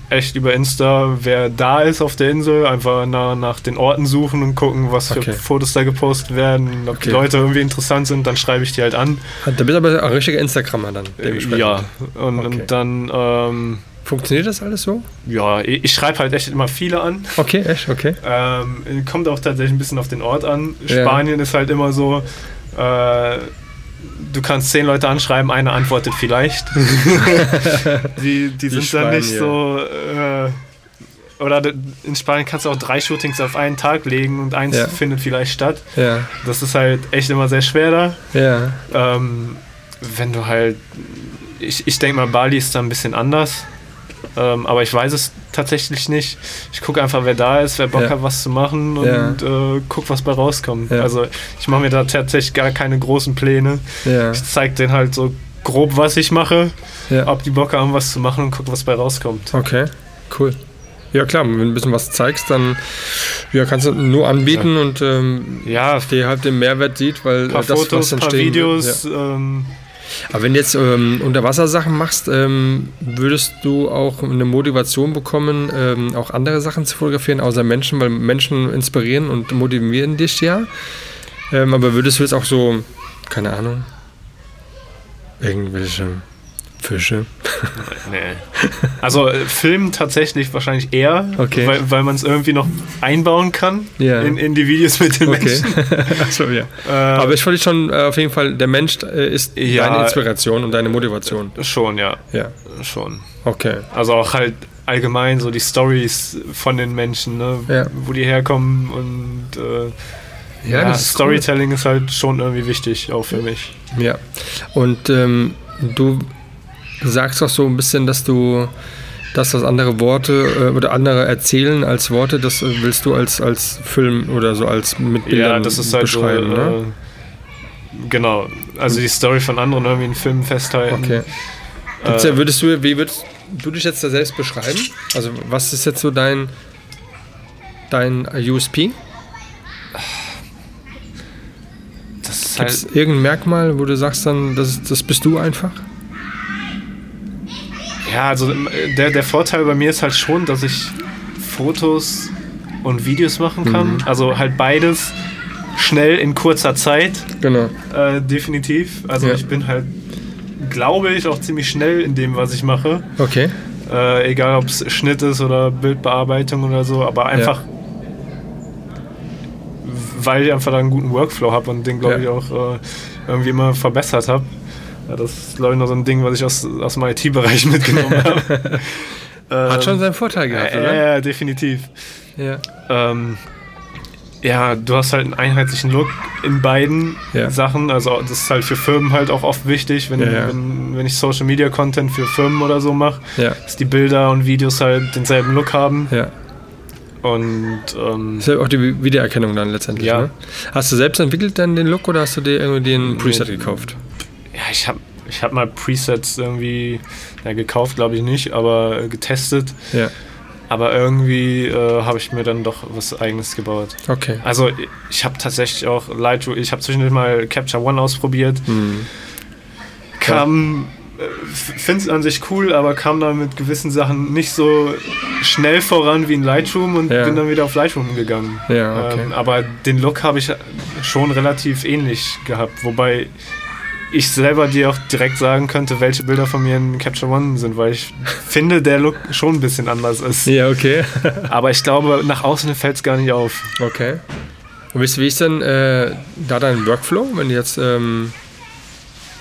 Speaker 2: echt über Insta, wer da ist auf der Insel, einfach nach, nach den Orten suchen und gucken, was für
Speaker 1: Okay.
Speaker 2: Fotos da gepostet werden. Ob die
Speaker 1: Okay.
Speaker 2: Leute irgendwie interessant sind, dann schreibe ich die halt an.
Speaker 1: da bist du aber ein richtiger Instagrammer dann. dementsprechend.
Speaker 2: Ja, und,
Speaker 1: Okay.
Speaker 2: und dann, ähm,
Speaker 1: Funktioniert das alles so?
Speaker 2: ja, ich, schreibe halt echt immer viele an.
Speaker 1: Okay, echt, okay.
Speaker 2: Ähm, kommt auch tatsächlich ein bisschen auf den Ort an.
Speaker 1: Ja.
Speaker 2: Spanien ist halt immer so, äh, du kannst zehn Leute anschreiben, einer antwortet vielleicht. (laughs) die, die sind dann nicht so. Äh, oder de- in Spanien kannst du auch drei Shootings auf einen Tag legen und eins
Speaker 1: Ja.
Speaker 2: findet vielleicht statt.
Speaker 1: Ja,
Speaker 2: Das ist halt echt immer sehr schwer da.
Speaker 1: ja,
Speaker 2: Ähm, wenn du halt. Ich, ich denke mal, Bali ist da ein bisschen anders. Ähm, aber ich weiß es tatsächlich nicht. Ich gucke einfach, wer da ist, wer Bock
Speaker 1: Ja.
Speaker 2: hat, was zu machen und
Speaker 1: Ja.
Speaker 2: äh, guck, was bei rauskommt.
Speaker 1: Ja.
Speaker 2: Also ich mache mir da tatsächlich gar keine großen Pläne. Ich zeige denen halt so grob, was ich mache, ob die Bock haben, was zu machen und guck, was bei rauskommt.
Speaker 1: Okay, cool. Ja klar, wenn du ein bisschen was zeigst, dann ja, kannst du nur anbieten und ähm,
Speaker 2: Ja,
Speaker 1: der halt den Mehrwert sieht, weil
Speaker 2: paar
Speaker 1: äh, das,
Speaker 2: Fotos,
Speaker 1: was
Speaker 2: paar
Speaker 1: entstehen wird,
Speaker 2: Videos.
Speaker 1: Ja.
Speaker 2: Ähm,
Speaker 1: Aber wenn du jetzt ähm, Unterwassersachen machst, ähm, würdest du auch eine Motivation bekommen, ähm, auch andere Sachen zu fotografieren, außer Menschen, weil Menschen inspirieren und motivieren dich ja. Ähm, aber würdest du jetzt auch so, keine Ahnung, irgendwelche Fische?
Speaker 2: nee. Also äh, Film tatsächlich wahrscheinlich eher,
Speaker 1: Okay.
Speaker 2: weil, weil man es irgendwie noch einbauen kann
Speaker 1: Ja.
Speaker 2: in, in die Videos mit den
Speaker 1: Okay.
Speaker 2: Menschen. (laughs)
Speaker 1: Achso, ja.
Speaker 2: Äh,
Speaker 1: Aber ich fand schon äh, auf jeden Fall, der Mensch äh, ist
Speaker 2: Ja.
Speaker 1: deine Inspiration und deine Motivation.
Speaker 2: Schon, ja,
Speaker 1: Ja,
Speaker 2: schon.
Speaker 1: okay.
Speaker 2: Also auch halt allgemein so die Stories von den Menschen, ne?
Speaker 1: Ja.
Speaker 2: wo die herkommen und
Speaker 1: Ja,
Speaker 2: ja,
Speaker 1: das ist
Speaker 2: Storytelling ist halt schon irgendwie wichtig, auch für mich.
Speaker 1: Ja. Und ähm, du sagst auch so ein bisschen, dass du das, was andere Worte äh, oder andere erzählen als Worte, das äh, willst du als, als Film oder so als mit Bildern
Speaker 2: ja, das ist halt so,
Speaker 1: beschreiben, ne?
Speaker 2: äh, genau, also die Story von anderen irgendwie in Filmen festhalten.
Speaker 1: Okay.
Speaker 2: Äh,
Speaker 1: Gibt's ja, würdest du, wie würdest du dich jetzt da selbst beschreiben? Also was ist jetzt so dein dein USP?
Speaker 2: das ist
Speaker 1: Gibt es
Speaker 2: halt,
Speaker 1: irgendein Merkmal, wo du sagst dann, das, das bist du einfach?
Speaker 2: Ja, also äh, der, der Vorteil bei mir ist halt schon, dass ich Fotos und Videos machen kann. Also halt beides schnell in kurzer Zeit.
Speaker 1: Genau.
Speaker 2: Äh, definitiv. Also
Speaker 1: Ja.
Speaker 2: ich bin halt, glaube ich, auch ziemlich schnell in dem, was ich mache.
Speaker 1: Okay.
Speaker 2: Äh, egal ob es Schnitt ist oder Bildbearbeitung oder so, aber einfach, weil ich einfach da einen guten Workflow habe und den, glaube
Speaker 1: Ja.
Speaker 2: ich, auch äh, irgendwie immer verbessert habe. Ja, das ist, glaube ich, noch so ein Ding, was ich aus, aus dem IT-Bereich (laughs) mitgenommen habe. (laughs)
Speaker 1: Hat schon
Speaker 2: Ähm,
Speaker 1: seinen Vorteil gehabt,
Speaker 2: ja,
Speaker 1: oder?
Speaker 2: ja, definitiv.
Speaker 1: Ja.
Speaker 2: Ähm, ja, du hast halt einen einheitlichen Look in beiden
Speaker 1: Ja.
Speaker 2: Sachen. Also das ist halt für Firmen halt auch oft wichtig, wenn,
Speaker 1: Ja, ja.
Speaker 2: wenn, wenn ich Social Media Content für Firmen oder so mache, dass die Bilder und Videos halt denselben Look haben.
Speaker 1: Ja.
Speaker 2: Und ähm,
Speaker 1: Ist ja auch die Wiedererkennung dann letztendlich,
Speaker 2: Ja.
Speaker 1: ne? Hast du selbst entwickelt dann den Look oder hast du dir irgendwie den Preset
Speaker 2: Nee.
Speaker 1: gekauft?
Speaker 2: Ich habe ich hab mal Presets irgendwie ja, gekauft, glaube ich nicht, aber äh, getestet.
Speaker 1: Ja.
Speaker 2: Aber irgendwie äh, habe ich mir dann doch was eigenes gebaut.
Speaker 1: Okay.
Speaker 2: Also ich habe tatsächlich auch Lightroom, ich habe zwischendurch mal Capture One ausprobiert.
Speaker 1: Hm.
Speaker 2: kam, finde es an sich cool, aber kam da mit gewissen Sachen nicht so schnell voran wie in Lightroom und
Speaker 1: Ja.
Speaker 2: bin dann wieder auf Lightroom gegangen.
Speaker 1: Ja, okay.
Speaker 2: Ähm, aber den Look habe ich schon relativ ähnlich gehabt, wobei ich selber dir auch direkt sagen könnte, welche Bilder von mir in Capture One sind, weil ich finde, der Look schon ein bisschen anders ist.
Speaker 1: Ja, okay. (laughs)
Speaker 2: Aber ich glaube, nach außen fällt es gar nicht auf.
Speaker 1: okay. Und wie ist denn äh, da dein Workflow, wenn du jetzt ähm,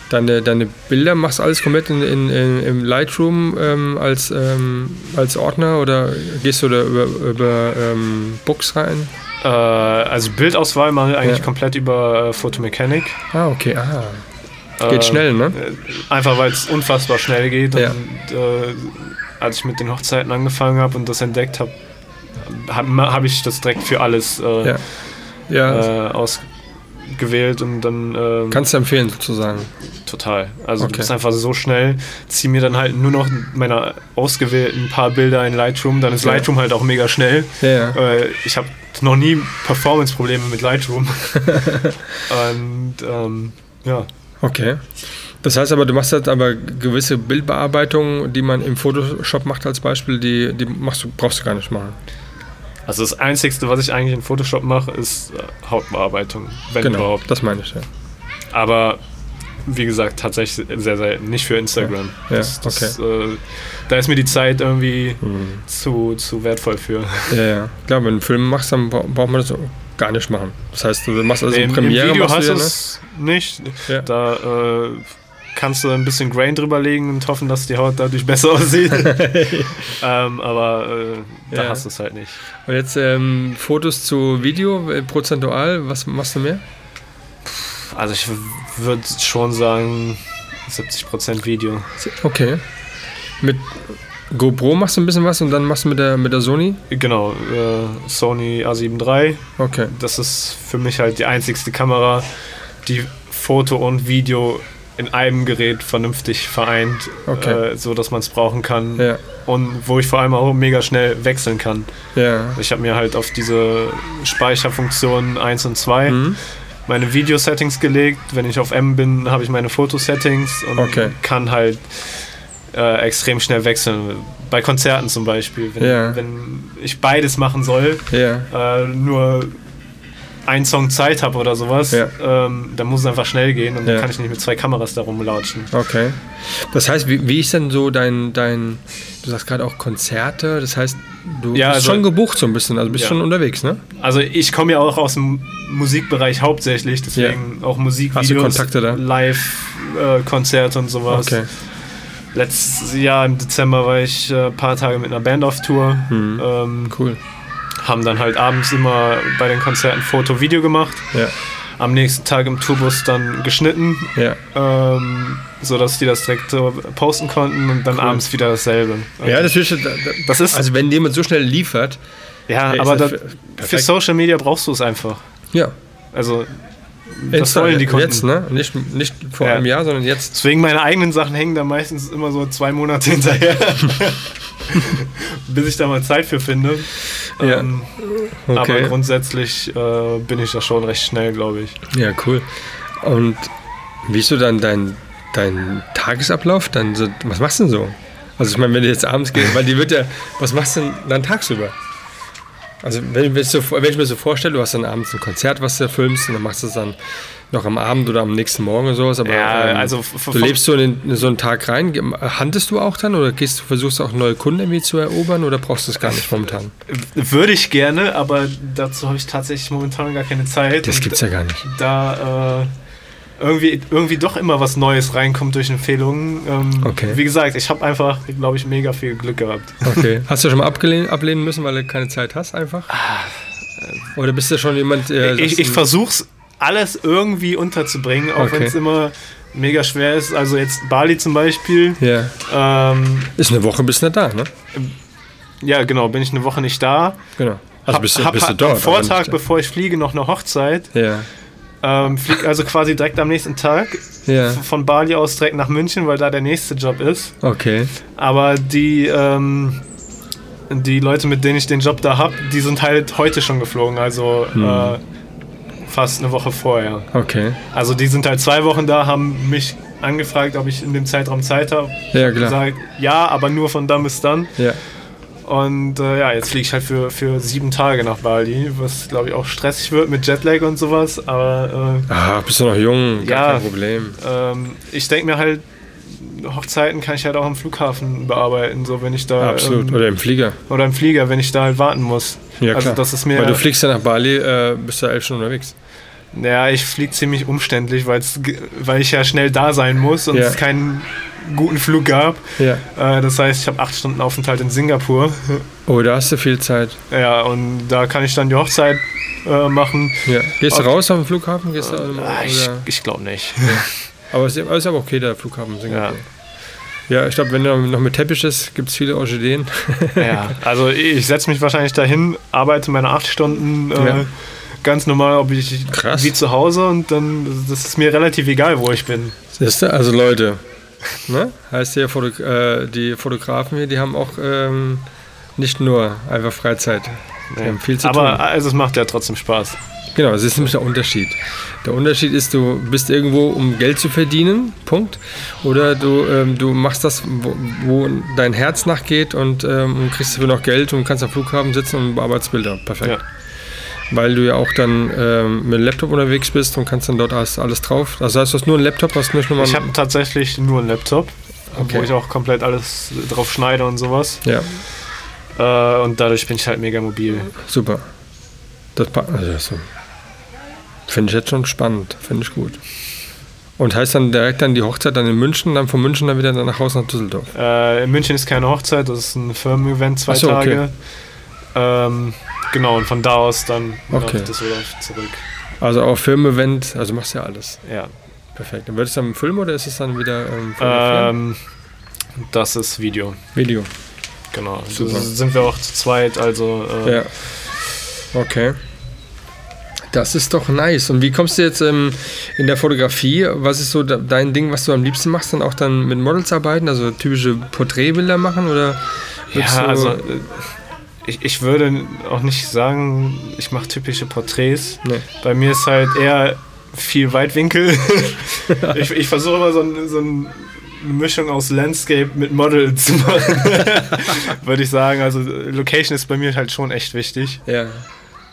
Speaker 1: deine, deine Bilder machst, alles komplett in, in, in, im Lightroom ähm, als, ähm, als Ordner oder gehst du da über, über ähm, Books rein?
Speaker 2: Äh, also Bildauswahl mache ich eigentlich
Speaker 1: Ja.
Speaker 2: komplett über äh, Photomechanic.
Speaker 1: Ah, okay. Ah. Geht
Speaker 2: Ähm,
Speaker 1: schnell, ne?
Speaker 2: äh, Einfach weil es unfassbar schnell geht.
Speaker 1: Ja.
Speaker 2: Und äh, als ich mit den Hochzeiten angefangen habe und das entdeckt habe, habe hab ich das direkt für alles äh,
Speaker 1: Ja. Ja,
Speaker 2: äh, ausgewählt und dann ähm,
Speaker 1: kannst du empfehlen sozusagen.
Speaker 2: total. Also
Speaker 1: Okay.
Speaker 2: du bist einfach so schnell, zieh mir dann halt nur noch meine ausgewählten paar Bilder in Lightroom, dann ist. Lightroom halt auch mega schnell. Äh, ich habe noch nie Performance-Probleme mit Lightroom. (laughs) und ähm, ja.
Speaker 1: Okay. Das heißt aber, du machst halt aber gewisse Bildbearbeitungen, die man im Photoshop macht als Beispiel, die, die machst du, brauchst du gar nicht machen.
Speaker 2: Also das Einzige, was ich eigentlich in Photoshop mache, ist äh, Hautbearbeitung, wenn
Speaker 1: genau,
Speaker 2: überhaupt.
Speaker 1: das meine ich, ja.
Speaker 2: Aber wie gesagt, tatsächlich sehr selten, nicht für Instagram.
Speaker 1: Ja,
Speaker 2: das, das, äh, da ist mir die Zeit irgendwie
Speaker 1: Hm.
Speaker 2: zu, zu wertvoll für.
Speaker 1: Ja, ja. Klar, wenn du einen Film machst, dann bra- braucht man das gar nicht machen. Das heißt, du machst also
Speaker 2: Im
Speaker 1: Premiere
Speaker 2: Video
Speaker 1: machst
Speaker 2: hast
Speaker 1: du
Speaker 2: du
Speaker 1: ja, ne?
Speaker 2: nicht.
Speaker 1: Ja.
Speaker 2: Da äh, kannst du ein bisschen Grain drüber legen und hoffen, dass die Haut dadurch besser (laughs) aussieht. (laughs) ähm, aber äh, da
Speaker 1: Ja.
Speaker 2: hast du es halt nicht.
Speaker 1: Und jetzt ähm, Fotos zu Video, äh, prozentual, was machst du mehr?
Speaker 2: Also ich würde schon sagen 70% Video.
Speaker 1: Okay. Mit GoPro machst du ein bisschen was und dann machst du mit der, mit der Sony?
Speaker 2: Genau, äh, Sony A7 III.
Speaker 1: Okay.
Speaker 2: Das ist für mich halt die einzigste Kamera, die Foto und Video in einem Gerät vernünftig vereint,
Speaker 1: Okay.
Speaker 2: äh, so dass man es brauchen kann
Speaker 1: Ja,
Speaker 2: und wo ich vor allem auch mega schnell wechseln kann.
Speaker 1: ja.
Speaker 2: Ich habe mir halt auf diese Speicherfunktionen 1 und 2
Speaker 1: Mhm.
Speaker 2: meine Video-Settings gelegt. Wenn ich auf M bin, habe ich meine Fotosettings und
Speaker 1: Okay.
Speaker 2: kann halt äh, extrem schnell wechseln. Bei Konzerten zum Beispiel, wenn,
Speaker 1: Ja.
Speaker 2: wenn ich beides machen soll,
Speaker 1: Ja,
Speaker 2: äh, nur einen Song Zeit habe oder sowas,
Speaker 1: Ja.
Speaker 2: ähm, dann muss es einfach schnell gehen und
Speaker 1: Ja.
Speaker 2: dann kann ich nicht mit zwei Kameras da rumlatschen.
Speaker 1: okay. Das heißt, wie, wie ist denn so dein, dein, du sagst gerade auch Konzerte, das heißt, du
Speaker 2: Ja,
Speaker 1: bist
Speaker 2: also-
Speaker 1: schon gebucht so ein bisschen, also bist schon unterwegs, ne?
Speaker 2: Also ich komme ja auch aus dem Musikbereich hauptsächlich, deswegen auch Musikvideos,
Speaker 1: Kontakte da?
Speaker 2: Live-Konzerte und sowas.
Speaker 1: Okay.
Speaker 2: Letztes Jahr im Dezember war ich äh, ein paar Tage mit einer Band auf Tour.
Speaker 1: Mhm.
Speaker 2: Ähm,
Speaker 1: Cool.
Speaker 2: haben dann halt abends immer bei den Konzerten Foto, Video gemacht.
Speaker 1: Ja,
Speaker 2: Am nächsten Tag im Tourbus dann geschnitten,
Speaker 1: ja.
Speaker 2: ähm, sodass die das direkt so posten konnten und dann
Speaker 1: Cool.
Speaker 2: abends wieder dasselbe.
Speaker 1: Ja, das ist,
Speaker 2: das ist
Speaker 1: also wenn jemand so schnell liefert,
Speaker 2: ja, aber
Speaker 1: das
Speaker 2: da,
Speaker 1: für-.
Speaker 2: Social Media brauchst du es einfach.
Speaker 1: ja,
Speaker 2: Also das wollen die Kunden.
Speaker 1: jetzt, ne? Nicht, nicht vor
Speaker 2: Ja.
Speaker 1: einem Jahr, sondern jetzt.
Speaker 2: Deswegen meine eigenen Sachen hängen da meistens immer so zwei Monate hinterher. (laughs) Bis ich da mal Zeit für finde.
Speaker 1: Ja.
Speaker 2: Ähm, Aber
Speaker 1: Okay.
Speaker 2: grundsätzlich äh, bin ich da schon recht schnell, glaube ich.
Speaker 1: Ja, cool. Und wie ist so dann dein, dein Tagesablauf? Dann so, was machst du denn so? Also ich meine, wenn du jetzt abends gehst, weil die wird ja, was machst du denn dann tagsüber? Also wenn, wenn, so, wenn ich mir so vorstelle, du hast dann abends ein Konzert, was du filmst und dann machst du es dann noch am Abend oder am nächsten Morgen oder sowas. Aber
Speaker 2: Ja,
Speaker 1: ähm,
Speaker 2: also
Speaker 1: du lebst so in, in so einen Tag rein. Handest du auch dann oder gehst du, versuchst du auch neue Kunden irgendwie zu erobern oder brauchst du es gar nicht momentan?
Speaker 2: Würde ich gerne, aber dazu habe ich tatsächlich momentan gar keine Zeit.
Speaker 1: Das
Speaker 2: Und
Speaker 1: gibt's ja gar nicht.
Speaker 2: Da äh, irgendwie, irgendwie doch immer was Neues reinkommt durch Empfehlungen. Ähm,
Speaker 1: Okay.
Speaker 2: Wie gesagt, ich habe einfach, glaube ich, mega viel Glück gehabt.
Speaker 1: Okay. (laughs) Hast du schon mal abgelehnt, ablehnen müssen, weil du keine Zeit hast einfach? Oder bist du schon jemand, äh,
Speaker 2: ich ich versuche es alles irgendwie unterzubringen, auch
Speaker 1: Okay.
Speaker 2: wenn es immer mega schwer ist. Also jetzt Bali zum Beispiel.
Speaker 1: Ja.
Speaker 2: Ähm,
Speaker 1: Ist eine Woche bist du nicht da, ne?
Speaker 2: ja, genau, bin ich eine Woche nicht da.
Speaker 1: Genau. Also
Speaker 2: hab,
Speaker 1: bist, du-
Speaker 2: hab
Speaker 1: bist du dort.
Speaker 2: am Vortag, bevor ich fliege, noch eine Hochzeit.
Speaker 1: Ja.
Speaker 2: Ähm, flieg also quasi direkt am nächsten Tag
Speaker 1: Ja.
Speaker 2: von Bali aus direkt nach München, weil da der nächste Job ist.
Speaker 1: Okay.
Speaker 2: Aber die, ähm, die Leute, mit denen ich den Job da habe, die sind halt heute schon geflogen, also
Speaker 1: Hm.
Speaker 2: äh, fast eine Woche vorher.
Speaker 1: Okay.
Speaker 2: Also die sind halt zwei Wochen da, haben mich angefragt, ob ich in dem Zeitraum Zeit habe.
Speaker 1: Ja, klar.
Speaker 2: Gesagt, ja, aber nur von dann bis dann.
Speaker 1: Ja.
Speaker 2: Und äh, ja, jetzt fliege ich halt für, für sieben Tage nach Bali, was glaube ich auch stressig wird mit Jetlag und sowas. Aber
Speaker 1: Ah, bist du noch jung, gar
Speaker 2: Ja.
Speaker 1: kein Problem.
Speaker 2: äh, ähm, ich denke mir halt, Hochzeiten kann ich halt auch am Flughafen bearbeiten, so wenn ich da
Speaker 1: Absolut.
Speaker 2: ähm,
Speaker 1: Oder im Flieger.
Speaker 2: oder im Flieger, wenn ich da halt warten muss.
Speaker 1: Ja,
Speaker 2: also
Speaker 1: klar.
Speaker 2: das ist mir,
Speaker 1: Weil du fliegst ja nach Bali, äh, bist du elf Stunden unterwegs.
Speaker 2: Ja, ich fliege ziemlich umständlich, weil's, weil ich ja schnell da sein muss und
Speaker 1: Ja.
Speaker 2: es keinen guten Flug gab.
Speaker 1: Ja.
Speaker 2: Äh, das heißt, ich habe acht Stunden Aufenthalt in Singapur.
Speaker 1: Oh, da hast du viel Zeit.
Speaker 2: Ja, und da kann ich dann die Hochzeit äh, machen.
Speaker 1: Ja. Gehst du raus auf den Flughafen? Gehst du, ähm,
Speaker 2: Ah, ich ich glaube nicht.
Speaker 1: Aber es ist, aber okay, der Flughafen Singapur. Ja, ich glaube, wenn er noch mit Teppich ist, gibt es viele Orchideen.
Speaker 2: Ja, also ich setze mich wahrscheinlich dahin, arbeite meine acht Stunden äh,
Speaker 1: Ja.
Speaker 2: Ganz normal, ob ich
Speaker 1: Krass.
Speaker 2: wie zu Hause und dann das ist mir relativ egal, wo ich bin.
Speaker 1: Siehst du? Also Leute, ne? heißt ja, äh, die Fotografen hier, die haben auch ähm, nicht nur einfach Freizeit. Die haben viel zu
Speaker 2: Aber
Speaker 1: tun.
Speaker 2: also es macht ja trotzdem Spaß.
Speaker 1: Genau, das ist nämlich der Unterschied. Der Unterschied ist, du bist irgendwo, um Geld zu verdienen, Punkt. Oder du, ähm, du machst das, wo, wo dein Herz nachgeht und ähm, kriegst dafür noch Geld und kannst am Flughafen sitzen und bearbeitest Bilder. Perfekt.
Speaker 2: Ja.
Speaker 1: Weil du ja auch dann ähm, mit dem Laptop unterwegs bist und kannst dann dort alles, alles drauf. Also heißt, du hast nur einen Laptop, hast nicht nochmal
Speaker 2: Ich habe tatsächlich nur einen Laptop,
Speaker 1: Okay.
Speaker 2: wo ich auch komplett alles drauf schneide und sowas.
Speaker 1: Ja,
Speaker 2: Äh, und dadurch bin ich halt mega mobil.
Speaker 1: super. Das also, so. finde ich jetzt schon spannend, finde ich gut. Und heißt dann direkt dann die Hochzeit dann in München, dann von München dann wieder nach Hause nach Düsseldorf.
Speaker 2: Äh, in München ist keine Hochzeit, das ist ein Firmen-Event, zwei
Speaker 1: so, okay.
Speaker 2: Tage. Ähm, genau, und von da aus dann
Speaker 1: Okay.
Speaker 2: nach Düsseldorf zurück.
Speaker 1: Also auch Filmevent, also machst du ja alles.
Speaker 2: Ja.
Speaker 1: Perfekt. Dann wird es dann ein Film oder ist es dann wieder ähm?
Speaker 2: Ähm, das ist Video,
Speaker 1: Video?
Speaker 2: genau.
Speaker 1: Super.
Speaker 2: Da sind wir auch zu zweit, also äh,
Speaker 1: Ja. Okay. Das ist doch nice. Und wie kommst du jetzt ähm, in der Fotografie? Was ist so de- dein Ding, was du am liebsten machst? Dann auch dann mit Models arbeiten, also typische Porträtbilder machen oder?
Speaker 2: Ja, also äh, ich, ich würde auch nicht sagen, ich mache typische Porträts.
Speaker 1: Nee.
Speaker 2: Bei mir ist halt eher viel Weitwinkel. (laughs) ich ich versuche immer so, ein, so ein, eine Mischung aus Landscape mit Model zu machen. (laughs) würde ich sagen. Also Location ist bei mir halt schon echt wichtig.
Speaker 1: Ja.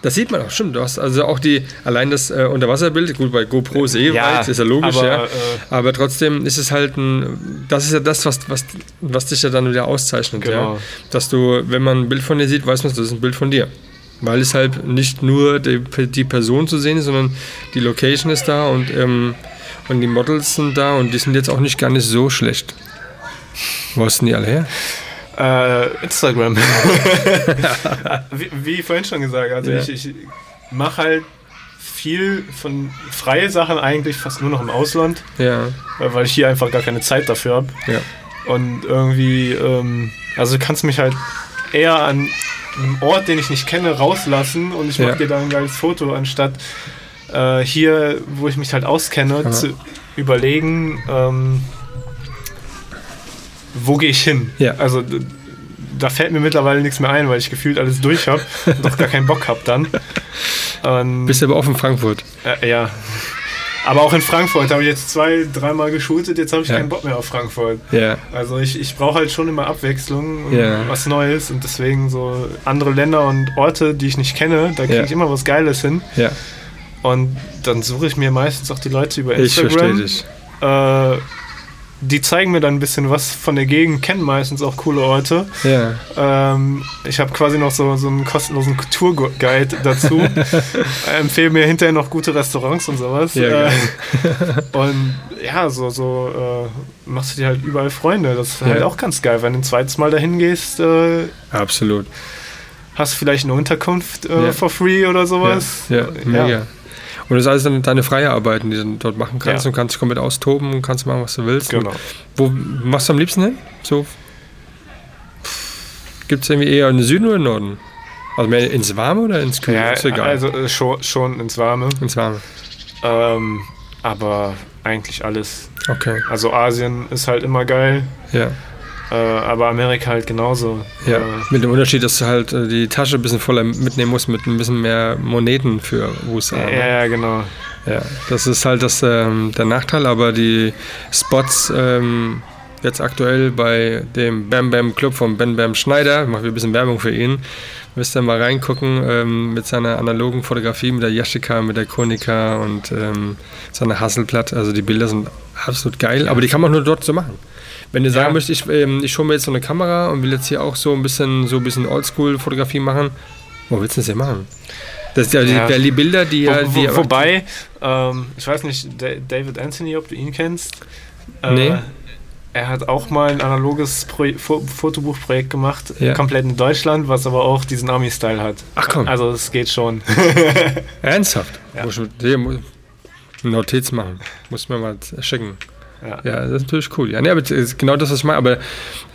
Speaker 1: Das sieht man auch, stimmt. Du hast also auch die, allein das äh, Unterwasserbild, gut, bei GoPro ist eh weit, ist ja logisch,
Speaker 2: aber,
Speaker 1: ja.
Speaker 2: Äh,
Speaker 1: Aber trotzdem ist es halt ein, das ist ja das, was, was, was dich ja dann wieder auszeichnet,
Speaker 2: Genau.
Speaker 1: ja. Dass du, wenn man ein Bild von dir sieht, weiß man, das ist ein Bild von dir. Weil es halt nicht nur die, die Person zu sehen ist, sondern die Location ist da und, ähm, und die Models sind da und die sind jetzt auch nicht gar nicht so schlecht. Wo hast denn die alle her?
Speaker 2: Äh, Instagram. (laughs) wie, wie vorhin schon gesagt, also
Speaker 1: Ja.
Speaker 2: ich, ich mache halt viel von freie Sachen eigentlich fast nur noch im Ausland,
Speaker 1: Ja,
Speaker 2: weil ich hier einfach gar keine Zeit dafür habe.
Speaker 1: ja.
Speaker 2: Und irgendwie, ähm, also du kannst mich halt eher an einem Ort, den ich nicht kenne, rauslassen und ich
Speaker 1: Ja.
Speaker 2: mache dir dann ein geiles Foto, anstatt äh, hier, wo ich mich halt auskenne,
Speaker 1: Ja.
Speaker 2: zu überlegen, ähm, wo gehe ich hin?
Speaker 1: Ja.
Speaker 2: Also da fällt mir mittlerweile nichts mehr ein, weil ich gefühlt alles durch habe und doch gar keinen Bock habe dann. Und,
Speaker 1: Bist aber auch in Frankfurt.
Speaker 2: äh, ja. Aber auch in Frankfurt habe ich jetzt zwei, dreimal geshootet, jetzt habe ich
Speaker 1: Ja.
Speaker 2: keinen Bock mehr auf Frankfurt.
Speaker 1: Ja,
Speaker 2: Also ich, ich brauche halt schon immer Abwechslung und
Speaker 1: Ja.
Speaker 2: was Neues und deswegen so andere Länder und Orte, die ich nicht kenne, da kriege ich immer was Geiles hin.
Speaker 1: ja.
Speaker 2: Und dann suche ich mir meistens auch die Leute über
Speaker 1: Ich verstehe
Speaker 2: Instagram.
Speaker 1: dich.
Speaker 2: Äh, die zeigen mir dann ein bisschen was von der Gegend, kennen meistens auch coole Orte.
Speaker 1: Ja,
Speaker 2: Ähm, ich habe quasi noch so, so einen kostenlosen Tourguide dazu. (laughs) äh, empfehle mir hinterher noch gute Restaurants und sowas.
Speaker 1: Ja,
Speaker 2: äh, und ja, so, so äh, machst du dir halt überall Freunde. Das ist halt
Speaker 1: Ja.
Speaker 2: auch ganz geil. Wenn du ein zweites Mal dahin gehst, äh,
Speaker 1: absolut.
Speaker 2: hast du vielleicht eine Unterkunft äh, for free oder sowas.
Speaker 1: Ja, ja, mega. Und das ist alles dann deine freie Arbeiten, die du dort machen kannst
Speaker 2: Ja.
Speaker 1: und kannst dich komplett austoben und kannst machen, was du willst.
Speaker 2: Genau.
Speaker 1: Wo machst du am liebsten hin? So. Gibt es irgendwie eher in den Süden oder in den Norden? Also mehr ins Warme oder ins Kühle?
Speaker 2: Ja,
Speaker 1: ist egal.
Speaker 2: also äh, schon, schon ins Warme.
Speaker 1: ins Warme.
Speaker 2: Ähm, aber eigentlich alles.
Speaker 1: Okay.
Speaker 2: Also Asien ist halt immer geil,
Speaker 1: Ja.
Speaker 2: Äh, aber Amerika halt genauso.
Speaker 1: Ja.
Speaker 2: Äh,
Speaker 1: Mit dem Unterschied, dass du halt äh, die Tasche ein bisschen voller mitnehmen musst mit ein bisschen mehr Moneten für USA.
Speaker 2: ja,
Speaker 1: ne?
Speaker 2: ja, genau.
Speaker 1: Ja, das ist halt das, ähm, der Nachteil, aber die Spots ähm, jetzt aktuell bei dem Bam Bam Club von Ben Bam Schneider, machen wir ein bisschen Werbung für ihn, müsst ihr mal reingucken ähm, mit seiner analogen Fotografie, mit der Yashica, mit der Konica und ähm, seiner Hasselblatt. Also die Bilder sind absolut geil, aber die kann man nur dort so machen. Wenn du sagen
Speaker 2: Ja.
Speaker 1: möchtest, ich, ähm, ich hole mir jetzt so eine Kamera und will jetzt hier auch so ein bisschen so ein bisschen Oldschool-Fotografie machen, wo willst du das denn machen? Das sind ja. Die, die Bilder, die
Speaker 2: Wo,
Speaker 1: ja. Die,
Speaker 2: wo, wobei, ähm, ich weiß nicht, Da- David Anthony, ob du ihn kennst. Äh,
Speaker 1: Nee.
Speaker 2: Er hat auch mal ein analoges Pro Fo Fotobuchprojekt gemacht,
Speaker 1: Ja.
Speaker 2: komplett in Deutschland, was aber auch diesen Army-Style hat.
Speaker 1: Ach komm.
Speaker 2: Also es geht schon. (laughs)
Speaker 1: Ernsthaft?
Speaker 2: Ja.
Speaker 1: Muss ich, Notiz machen. Muss mir mal schicken.
Speaker 2: Ja.
Speaker 1: Ja, das ist natürlich cool. Ja, nee, aber genau das, was ich meine. Aber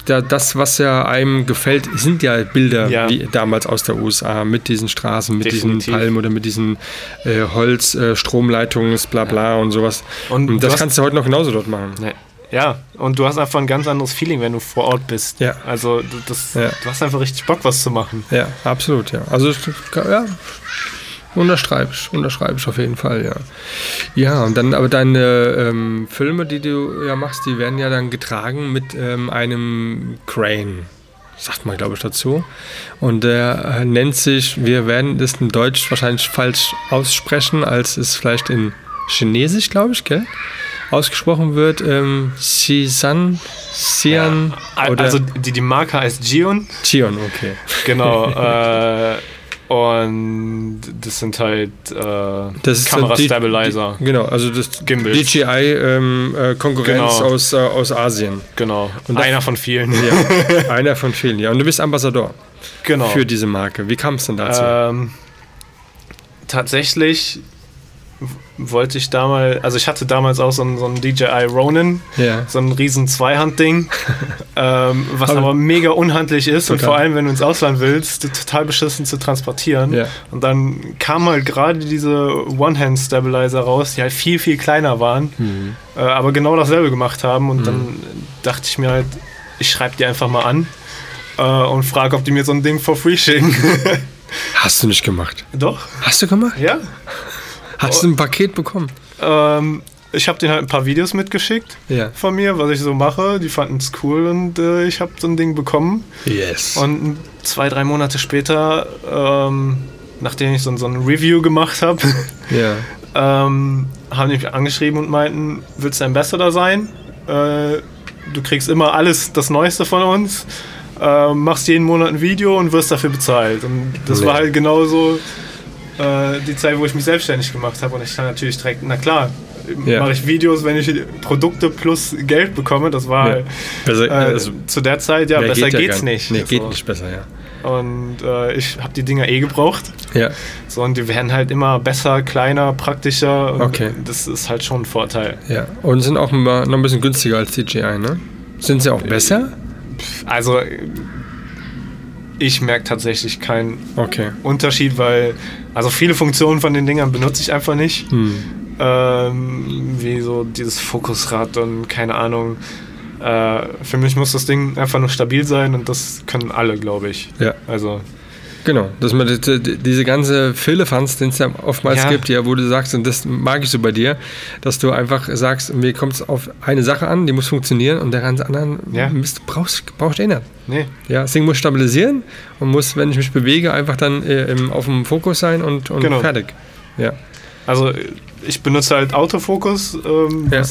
Speaker 1: da, das, was ja einem gefällt, sind ja Bilder
Speaker 2: Ja.
Speaker 1: wie damals aus der USA mit diesen Straßen, mit
Speaker 2: Definitiv.
Speaker 1: diesen Palmen oder mit diesen äh, Holz, äh, bla bla und sowas.
Speaker 2: Und,
Speaker 1: Und
Speaker 2: du
Speaker 1: das
Speaker 2: hast-
Speaker 1: kannst du heute noch genauso dort machen.
Speaker 2: Ja, und du hast einfach ein ganz anderes Feeling, wenn du vor Ort bist.
Speaker 1: Ja.
Speaker 2: Also du- das,
Speaker 1: Ja.
Speaker 2: du hast einfach richtig Bock, was zu machen.
Speaker 1: Ja, absolut, ja. Also, ja, unterschreibe ich, unterschreibe ich auf jeden Fall, ja. Ja, und dann, aber deine ähm, Filme, die du ja machst, die werden ja dann getragen mit ähm, einem Crane. Sagt man, glaube ich, dazu. Und der äh, nennt sich, wir werden das in Deutsch wahrscheinlich falsch aussprechen, als es vielleicht in Chinesisch, glaube ich, gell? Ausgesprochen wird, ähm, Sisan, Sian oder
Speaker 2: Also die, die Marke heißt Gion.
Speaker 1: Chion, okay.
Speaker 2: Genau. (laughs) äh, und das sind halt äh,
Speaker 1: Das ist so
Speaker 2: Kamera-Stabilizer.
Speaker 1: Die, genau, also das
Speaker 2: Gimbals.
Speaker 1: DJI ähm, äh, Konkurrenz
Speaker 2: Genau.
Speaker 1: aus, äh, aus Asien.
Speaker 2: Genau.
Speaker 1: Und
Speaker 2: Einer von vielen.
Speaker 1: Ja, (laughs) einer von vielen. Ja, und du bist Ambassador
Speaker 2: Genau.
Speaker 1: für diese Marke. Wie kam es denn dazu?
Speaker 2: Ähm, tatsächlich wollte ich damals, also ich hatte damals auch so ein, so ein DJI Ronin,
Speaker 1: ja,
Speaker 2: so ein riesen Zweihandding, (laughs) ähm, was
Speaker 1: Aber-
Speaker 2: aber, mega unhandlich ist und
Speaker 1: Total.
Speaker 2: vor allem, wenn du ins Ausland willst, total beschissen zu transportieren.
Speaker 1: ja,
Speaker 2: Und dann kam halt gerade diese One-Hand-Stabilizer raus, die halt viel, viel kleiner waren,
Speaker 1: Mhm.
Speaker 2: äh, aber genau dasselbe gemacht haben. Und dann dachte ich mir halt, ich schreibe die einfach mal an äh, und frage, ob die mir so ein Ding for free schicken.
Speaker 1: Hast du nicht gemacht?
Speaker 2: Doch,
Speaker 1: Hast du gemacht?
Speaker 2: ja.
Speaker 1: Hast du ein Paket bekommen?
Speaker 2: Ähm, ich habe denen halt ein paar Videos mitgeschickt
Speaker 1: Ja.
Speaker 2: von mir, was ich so mache. Die fanden es cool und äh, ich habe so ein Ding bekommen.
Speaker 1: Yes.
Speaker 2: Und zwei, drei Monate später, ähm, nachdem ich so, so ein Review gemacht habe, (laughs)
Speaker 1: ja.
Speaker 2: ähm, haben die mich angeschrieben und meinten, willst du Ambassador sein? Äh, du kriegst immer alles, das Neueste von uns, äh, machst jeden Monat ein Video und wirst dafür bezahlt. Und das
Speaker 1: Nee.
Speaker 2: war halt genauso äh, die Zeit, wo ich mich selbstständig gemacht habe. Und ich dann natürlich direkt, na klar,
Speaker 1: Ja.
Speaker 2: mache ich Videos, wenn ich Produkte plus Geld bekomme. Das war
Speaker 1: Ja. Besser,
Speaker 2: äh,
Speaker 1: also,
Speaker 2: zu der Zeit, ja, besser
Speaker 1: geht ja
Speaker 2: geht's nicht.
Speaker 1: Nee, geht
Speaker 2: So.
Speaker 1: nicht besser, ja.
Speaker 2: Und äh, ich habe die Dinger eh gebraucht.
Speaker 1: Ja,
Speaker 2: So, und die werden halt immer besser, kleiner, praktischer. Und
Speaker 1: Okay.
Speaker 2: Das ist halt schon ein Vorteil.
Speaker 1: ja. Und sind auch noch ein bisschen günstiger als DJI, ne? Sind sie auch besser?
Speaker 2: Also, ich merke tatsächlich keinen
Speaker 1: Okay.
Speaker 2: Unterschied, weil also viele Funktionen von den Dingern benutze ich einfach nicht.
Speaker 1: Hm.
Speaker 2: Ähm, wie so dieses Fokusrad und keine Ahnung. Äh, für mich muss das Ding einfach nur stabil sein und das können alle, glaube ich.
Speaker 1: Ja.
Speaker 2: Also,
Speaker 1: Genau, dass man die- die- diese ganze Firlefanz, den es ja oftmals
Speaker 2: Ja.
Speaker 1: gibt, ja, wo du sagst, und das mag ich so bei dir, dass du einfach sagst, mir kommt es auf eine Sache an, die muss funktionieren und der ganze anderen
Speaker 2: Ja.
Speaker 1: Mist brauchst, brauchst du eh nicht.
Speaker 2: Nee.
Speaker 1: Ja, das Ding muss stabilisieren und muss, wenn ich mich bewege, einfach dann äh, im, auf dem Fokus sein und, und
Speaker 2: Genau.
Speaker 1: fertig. Ja.
Speaker 2: Also ich benutze halt Autofokus ähm,
Speaker 1: Ja.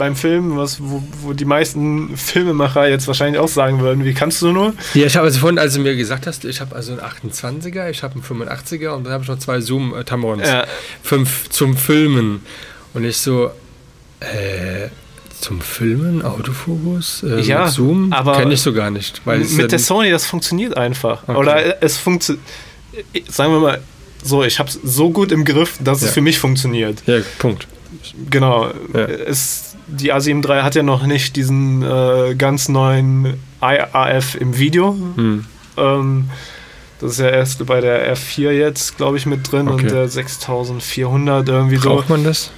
Speaker 2: Beim Film, was, wo, wo die meisten Filmemacher jetzt wahrscheinlich auch sagen würden, wie kannst du nur?
Speaker 1: Ja, ich habe also vorhin, als du mir gesagt hast, ich habe also einen 28er, ich habe einen 85er und dann habe ich noch zwei Zoom-Tamrons.
Speaker 2: Ja.
Speaker 1: Fünf zum Filmen. Und ich so, äh, zum Filmen, Autofokus, äh,
Speaker 2: Ja,
Speaker 1: Zoom,
Speaker 2: aber
Speaker 1: kenne ich so gar nicht. Weil
Speaker 2: Mit
Speaker 1: ja
Speaker 2: der Sony, das funktioniert einfach.
Speaker 1: Okay.
Speaker 2: Oder es funktioniert, sagen wir mal so, ich habe es so gut im Griff, dass
Speaker 1: Ja.
Speaker 2: es für mich funktioniert.
Speaker 1: ja, Punkt.
Speaker 2: Genau.
Speaker 1: Ja.
Speaker 2: Es, die A7 III hat ja noch nicht diesen äh, ganz neuen IAF im Video.
Speaker 1: Hm.
Speaker 2: Ähm, das ist ja erst bei der R4 jetzt, glaube ich, mit drin
Speaker 1: Okay.
Speaker 2: und der 6400 irgendwie so.
Speaker 1: Braucht man das?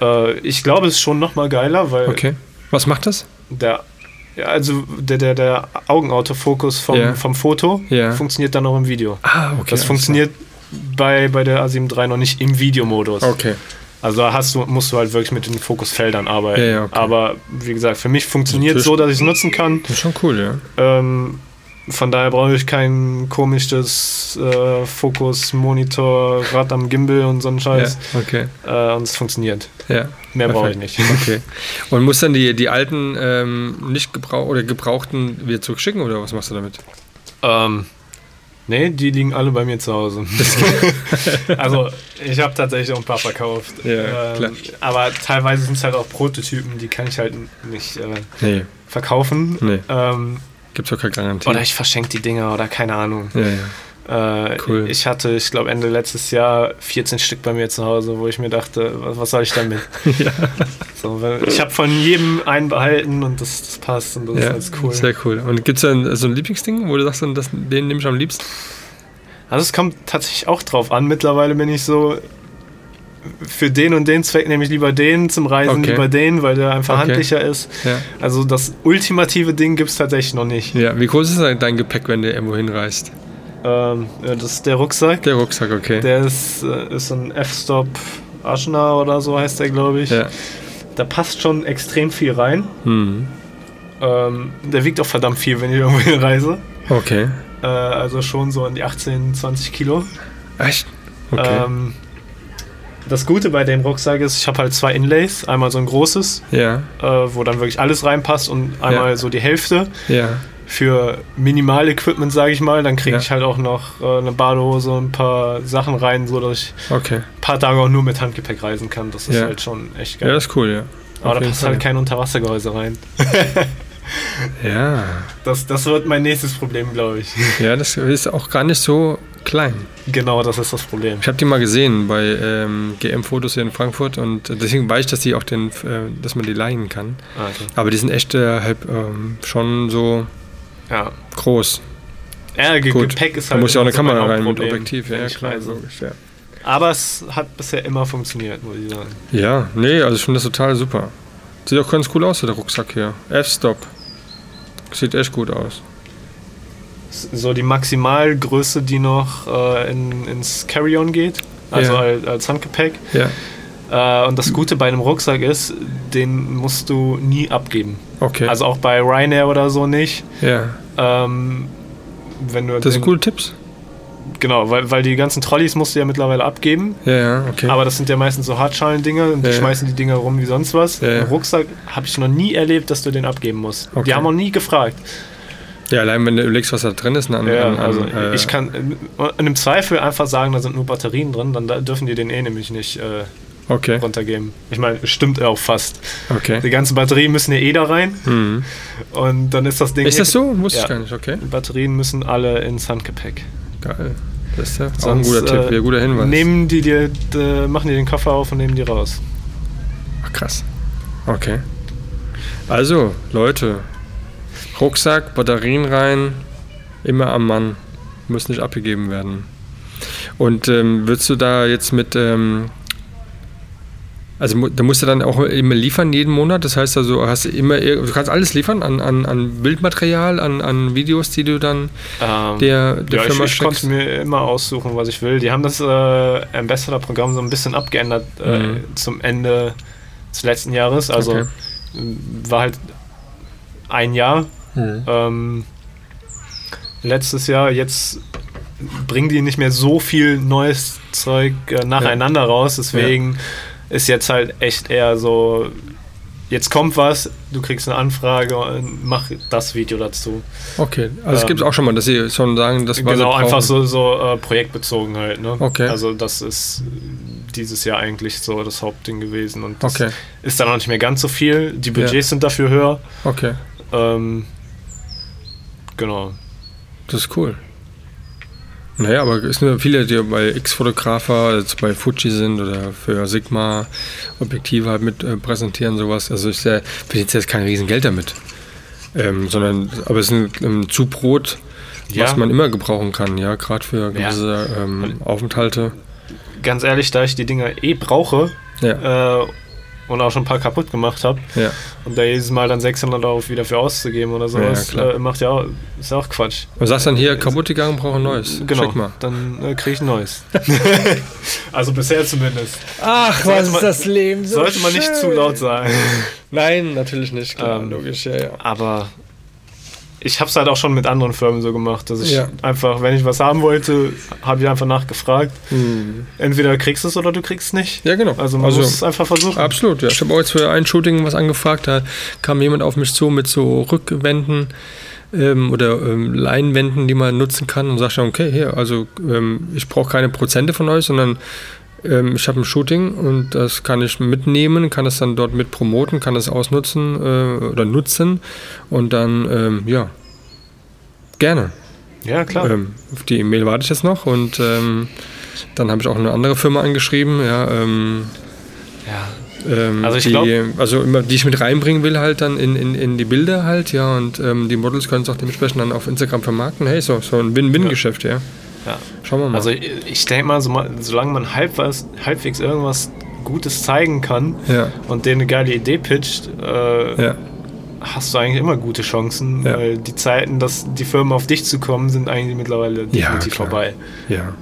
Speaker 2: Äh, ich glaube, es ist schon nochmal geiler, weil
Speaker 1: Okay. Was macht das?
Speaker 2: der, ja, also der, der, der Augenautofokus vom,
Speaker 1: Ja.
Speaker 2: vom Foto
Speaker 1: Ja.
Speaker 2: funktioniert dann auch im Video.
Speaker 1: Ah, okay.
Speaker 2: das funktioniert bei, bei der A7 III noch nicht im Videomodus.
Speaker 1: Okay.
Speaker 2: Also da hast du, musst du halt wirklich mit den Fokusfeldern arbeiten.
Speaker 1: Ja, ja, okay.
Speaker 2: Aber wie gesagt, für mich funktioniert
Speaker 1: Natürlich.
Speaker 2: so, dass ich es nutzen kann.
Speaker 1: Das ist schon cool, ja.
Speaker 2: Ähm, von daher brauche ich kein komisches äh, Fokus, Monitor, Rad am Gimbal und so einen Scheiß.
Speaker 1: ja. Okay.
Speaker 2: Äh, und es funktioniert.
Speaker 1: Ja.
Speaker 2: Mehr brauche ich nicht. (laughs)
Speaker 1: Okay. Und musst dann die, die alten, ähm, nicht gebrauch oder gebrauchten wieder zurückschicken oder was machst du damit?
Speaker 2: Ähm, nee, die liegen alle bei mir zu Hause. (laughs) also ich habe tatsächlich auch ein paar verkauft.
Speaker 1: Ja, klar.
Speaker 2: Aber teilweise sind es halt auch Prototypen, die kann ich halt nicht äh,
Speaker 1: Nee,
Speaker 2: verkaufen.
Speaker 1: Nee.
Speaker 2: Ähm,
Speaker 1: gibt's auch keine Garantie.
Speaker 2: oder ich verschenke die Dinger oder keine Ahnung.
Speaker 1: ja, ja.
Speaker 2: Äh,
Speaker 1: Cool.
Speaker 2: Ich hatte, ich glaube, Ende letztes Jahr 14 Stück bei mir zu Hause, wo ich mir dachte, was, was soll ich damit? (laughs)
Speaker 1: Ja.
Speaker 2: So, ich habe von jedem einen behalten und das, das passt und das ist
Speaker 1: Ja,
Speaker 2: alles cool.
Speaker 1: sehr cool. Und gibt es dann so ein Lieblingsding, wo du sagst, das, den nehme ich am liebsten?
Speaker 2: Also es kommt tatsächlich auch drauf an. Mittlerweile bin ich so, für den und den Zweck nehme ich lieber den, zum Reisen
Speaker 1: Okay.
Speaker 2: lieber den, weil der einfach
Speaker 1: Okay.
Speaker 2: handlicher ist.
Speaker 1: Ja.
Speaker 2: Also das ultimative Ding gibt es tatsächlich noch nicht.
Speaker 1: ja. Wie groß ist denn dein Gepäck, wenn du irgendwo hinreist?
Speaker 2: Ähm, ja, das ist der Rucksack.
Speaker 1: Der Rucksack, okay.
Speaker 2: Der ist, äh, ist ein F-Stop Aschna oder so heißt der, glaube ich.
Speaker 1: ja.
Speaker 2: Da passt schon extrem viel rein.
Speaker 1: Hm.
Speaker 2: Ähm, der wiegt auch verdammt viel, wenn ich (laughs) irgendwo hinreise.
Speaker 1: Okay.
Speaker 2: Äh, also schon so an die 18, 20 Kilo.
Speaker 1: Echt? Okay.
Speaker 2: Ähm, das Gute bei dem Rucksack ist, ich habe halt zwei Inlays. Einmal so ein großes,
Speaker 1: ja,
Speaker 2: äh, wo dann wirklich alles reinpasst und einmal
Speaker 1: Ja.
Speaker 2: so die Hälfte
Speaker 1: ja.
Speaker 2: Für Minimal-Equipment, sage ich mal. Dann kriege
Speaker 1: Ja.
Speaker 2: ich halt auch noch äh, eine Badehose und ein paar Sachen rein, sodass ich
Speaker 1: Okay.
Speaker 2: ein paar Tage auch nur mit Handgepäck reisen kann. Das ist
Speaker 1: Ja.
Speaker 2: halt schon echt
Speaker 1: Ja,
Speaker 2: geil.
Speaker 1: das ist cool, ja.
Speaker 2: Aber
Speaker 1: Auf
Speaker 2: da
Speaker 1: jeden
Speaker 2: passt
Speaker 1: Fall.
Speaker 2: halt kein Unterwassergehäuse rein. (laughs)
Speaker 1: Ja.
Speaker 2: Das, das wird mein nächstes Problem, glaube ich. (laughs)
Speaker 1: Ja, das ist auch gar nicht so klein.
Speaker 2: genau, das ist das Problem.
Speaker 1: Ich habe die mal gesehen bei ähm, GM-Fotos hier in Frankfurt und deswegen weiß ich, dass die auch den, äh, dass man die leihen kann.
Speaker 2: Ah, okay.
Speaker 1: Aber die sind echt äh, halb, ähm, schon so
Speaker 2: Ja.
Speaker 1: groß.
Speaker 2: Ja, Ge
Speaker 1: Gut.
Speaker 2: Gepäck ist
Speaker 1: Da
Speaker 2: halt.
Speaker 1: muss ja auch eine Kamera rein mit Objektiv. Ja, klar,
Speaker 2: reise.
Speaker 1: logisch, ja.
Speaker 2: Aber es hat bisher immer funktioniert, muss ich sagen.
Speaker 1: Ja, nee, also ich finde das total super. Sieht auch ganz cool aus, der Rucksack hier. F-Stop. Sieht echt gut aus.
Speaker 2: So die Maximalgröße, die noch äh, in, ins Carry-On geht, also
Speaker 1: Ja.
Speaker 2: als, als Handgepäck.
Speaker 1: Ja,
Speaker 2: Äh, und das Gute bei einem Rucksack ist, den musst du nie abgeben.
Speaker 1: Okay.
Speaker 2: Also auch bei Ryanair oder so nicht.
Speaker 1: ja,
Speaker 2: Ähm, wenn du
Speaker 1: das sind coole Tipps.
Speaker 2: Genau, weil, weil die ganzen Trolleys musst du ja mittlerweile abgeben.
Speaker 1: Ja, ja, okay.
Speaker 2: Aber das sind ja meistens so Hartschalen-Dinger und die
Speaker 1: Ja, ja.
Speaker 2: schmeißen die Dinger rum wie sonst was.
Speaker 1: Ja, ja.
Speaker 2: Rucksack habe ich noch nie erlebt, dass du den abgeben musst.
Speaker 1: Okay.
Speaker 2: Die haben auch nie gefragt.
Speaker 1: ja, allein wenn du überlegst, was da drin ist. An,
Speaker 2: Ja,
Speaker 1: an, an,
Speaker 2: also
Speaker 1: äh,
Speaker 2: ich kann äh, im Zweifel einfach sagen, da sind nur Batterien drin, dann da dürfen die den eh nämlich nicht äh,
Speaker 1: Okay,
Speaker 2: runtergeben. Ich meine, stimmt auch fast.
Speaker 1: okay.
Speaker 2: Die ganzen Batterien müssen ja eh da rein
Speaker 1: Mhm.
Speaker 2: und dann ist das Ding.
Speaker 1: Ist das so? Wusste
Speaker 2: Ja.
Speaker 1: ich gar nicht, okay.
Speaker 2: Die Batterien müssen alle ins Handgepäck.
Speaker 1: Geil. Das ist ja auch ein
Speaker 2: Sonst,
Speaker 1: guter Tipp,
Speaker 2: äh,
Speaker 1: ja, guter Hinweis.
Speaker 2: Nehmen die dir, machen die den Koffer auf und nehmen die raus.
Speaker 1: Ach, krass. Okay. Also, Leute, Rucksack, Batterien rein, immer am Mann. Muss nicht abgegeben werden. Und ähm, würdest du da jetzt mit, ähm, Also da musst du dann auch immer liefern jeden Monat. Das heißt also, hast du immer, du kannst alles liefern an, an, an Bildmaterial, an, an Videos, die du dann
Speaker 2: Ähm,
Speaker 1: der, der
Speaker 2: ja, ich,
Speaker 1: Firma
Speaker 2: ich
Speaker 1: steckst.
Speaker 2: konnte mir immer aussuchen, was ich will. Die haben das äh, Ambassador-Programm so ein bisschen abgeändert äh,
Speaker 1: Mhm.
Speaker 2: zum Ende des letzten Jahres. Also
Speaker 1: Okay.
Speaker 2: m, war halt ein Jahr.
Speaker 1: Mhm.
Speaker 2: Ähm, letztes Jahr, jetzt bringen die nicht mehr so viel neues Zeug äh, nacheinander raus. Deswegen ist jetzt halt echt eher so, jetzt kommt was, du kriegst eine Anfrage und mach das Video dazu.
Speaker 1: Okay, also es
Speaker 2: Ähm,
Speaker 1: gibt auch schon mal, dass sie schon sagen, das war
Speaker 2: genau, einfach so, so äh, projektbezogen halt. Ne?
Speaker 1: Okay.
Speaker 2: Also das ist dieses Jahr eigentlich so das Hauptding gewesen und das
Speaker 1: Okay,
Speaker 2: ist dann auch nicht mehr ganz so viel. Die. Budgets sind dafür höher.
Speaker 1: okay,
Speaker 2: Ähm, genau.
Speaker 1: das ist cool. Naja, aber es sind ja viele, die bei X-Fotografer, jetzt bei Fuji sind oder für Sigma Objektive halt mit äh, präsentieren, sowas. Also ich äh, verdiene jetzt kein Riesengeld damit. Ähm, sondern, aber es ist ein, ein Zubrot,
Speaker 2: Ja.
Speaker 1: was man immer gebrauchen kann, ja, gerade für
Speaker 2: Ja.
Speaker 1: gewisse ähm, Aufenthalte.
Speaker 2: Ganz ehrlich, da ich die Dinger eh brauche
Speaker 1: Ja,
Speaker 2: äh, und auch schon ein paar kaputt gemacht habe
Speaker 1: ja.
Speaker 2: und da jedes Mal dann 600 Euro wieder für auszugeben oder sowas,
Speaker 1: klar.
Speaker 2: äh, macht ja auch, ist ja auch Quatsch.
Speaker 1: Und sagst dann hier, kaputt gegangen, brauche ein neues.
Speaker 2: Genau, dann äh, kriege ich ein neues. (laughs) also bisher zumindest.
Speaker 1: Ach,
Speaker 2: was ist
Speaker 1: das Leben
Speaker 2: Sollte man nicht zu laut sagen.
Speaker 1: Nein, natürlich nicht, klar,
Speaker 2: Ähm,
Speaker 1: logisch, ja, ja.
Speaker 2: Aber ich habe es halt auch schon mit anderen Firmen so gemacht, dass ich
Speaker 1: Ja.
Speaker 2: einfach, wenn ich was haben wollte, habe ich einfach nachgefragt.
Speaker 1: Hm.
Speaker 2: Entweder kriegst du es oder du kriegst es nicht.
Speaker 1: Ja, genau.
Speaker 2: Also man muss es einfach versuchen.
Speaker 1: Absolut, ja. Ich habe auch jetzt für ein Shooting was angefragt. Da kam jemand auf mich zu mit so Rückwänden ähm, oder ähm, Leinwänden, die man nutzen kann und sagt dann, okay, hier, also ähm, ich brauche keine Prozente von euch, sondern ähm, ich habe ein Shooting und das kann ich mitnehmen, kann das dann dort mit promoten, kann das ausnutzen äh, oder nutzen und dann, ähm, ja, gerne.
Speaker 2: Ja, klar.
Speaker 1: Ähm, auf die E-Mail warte ich jetzt noch und ähm, dann habe ich auch eine andere Firma angeschrieben, ja, ähm,
Speaker 2: ja.
Speaker 1: ähm,
Speaker 2: Also ich
Speaker 1: die,
Speaker 2: glaub-
Speaker 1: also immer, die ich mit reinbringen will halt dann in, in, in die Bilder halt, ja, und die Models können es auch dementsprechend dann auf Instagram vermarkten. Hey, so, so ein Win-Win-Geschäft, ja.
Speaker 2: ja.
Speaker 1: Schauen wir mal.
Speaker 2: Also ich, denke mal, so, mal, solange man halbwegs, halbwegs irgendwas Gutes zeigen kann
Speaker 1: ja,
Speaker 2: und denen eine geile Idee pitcht, äh,
Speaker 1: ja,
Speaker 2: hast du eigentlich immer gute Chancen,
Speaker 1: Ja.
Speaker 2: weil die Zeiten, dass die Firmen auf dich zu kommen, sind eigentlich mittlerweile definitiv vorbei.
Speaker 1: ja.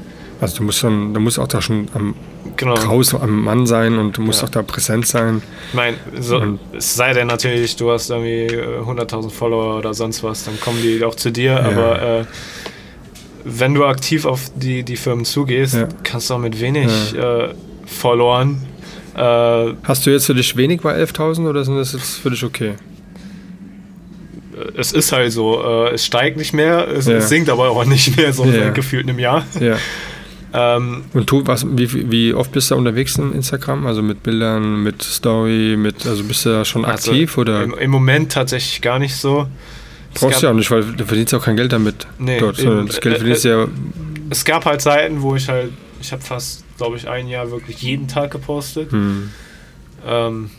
Speaker 1: Also du musst dann, du musst auch da schon am
Speaker 2: Genau.
Speaker 1: raus am Mann sein und du musst
Speaker 2: Ja.
Speaker 1: auch da präsent sein.
Speaker 2: Ich meine, so, es sei denn natürlich, du hast irgendwie äh, 100.000 Follower oder sonst was, dann kommen die auch zu dir,
Speaker 1: Ja.
Speaker 2: aber äh, wenn du aktiv auf die, die Firmen zugehst,
Speaker 1: Ja.
Speaker 2: kannst du auch mit wenig äh, Followern äh,
Speaker 1: Hast du jetzt für dich wenig bei 11.000 oder sind das jetzt für dich okay?
Speaker 2: es ist halt so, äh, es steigt nicht mehr, es,
Speaker 1: Ja.
Speaker 2: es sinkt aber auch nicht mehr so
Speaker 1: Ja.
Speaker 2: gefühlt einem Jahr.
Speaker 1: Ja. (laughs)
Speaker 2: Ähm,
Speaker 1: Und du, was, wie, wie oft bist du unterwegs in Instagram? Also mit Bildern, mit Story, mit, also bist du da schon
Speaker 2: also
Speaker 1: aktiv oder
Speaker 2: Im, Im Moment tatsächlich gar nicht so.
Speaker 1: Brauchst du ja auch nicht, weil du verdienst ja auch kein Geld damit
Speaker 2: Nee,
Speaker 1: dort,
Speaker 2: eben.
Speaker 1: das Geld
Speaker 2: Äh,
Speaker 1: verdienst du ja,
Speaker 2: Es gab halt Zeiten, wo ich halt, ich habe fast, glaube ich, ein Jahr wirklich jeden Tag gepostet.
Speaker 1: hm.
Speaker 2: Ähm,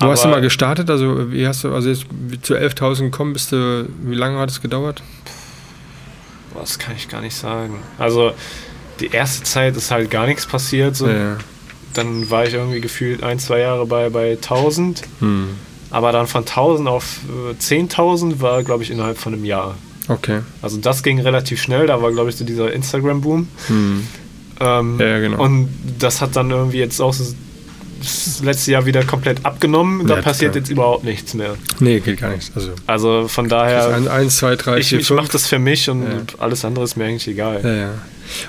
Speaker 1: Wo hast du mal gestartet? Also wie hast du, also jetzt zu 11.000 gekommen, bist du, wie lange hat es gedauert?
Speaker 2: Was kann ich gar nicht sagen. Also die erste Zeit ist halt gar nichts passiert. So.
Speaker 1: Ja, ja.
Speaker 2: Dann war ich irgendwie gefühlt ein, zwei Jahre bei, bei 1000.
Speaker 1: Hm.
Speaker 2: Aber dann von 1000 auf äh, 10.000 war, glaube ich, innerhalb von einem Jahr.
Speaker 1: Okay.
Speaker 2: Also das ging relativ schnell. Da war, glaube ich, so dieser Instagram-Boom.
Speaker 1: Hm.
Speaker 2: Ähm,
Speaker 1: Ja, genau.
Speaker 2: Und das hat dann irgendwie jetzt auch so das letzte Jahr wieder komplett abgenommen. Da
Speaker 1: Ja,
Speaker 2: passiert jetzt überhaupt nichts mehr.
Speaker 1: Nee, geht gar nichts. Also
Speaker 2: Also von daher,
Speaker 1: ein, eins, zwei, drei,
Speaker 2: ich,
Speaker 1: vier,
Speaker 2: ich mache das für mich und
Speaker 1: Ja.
Speaker 2: alles andere ist mir eigentlich egal.
Speaker 1: Ja, ja.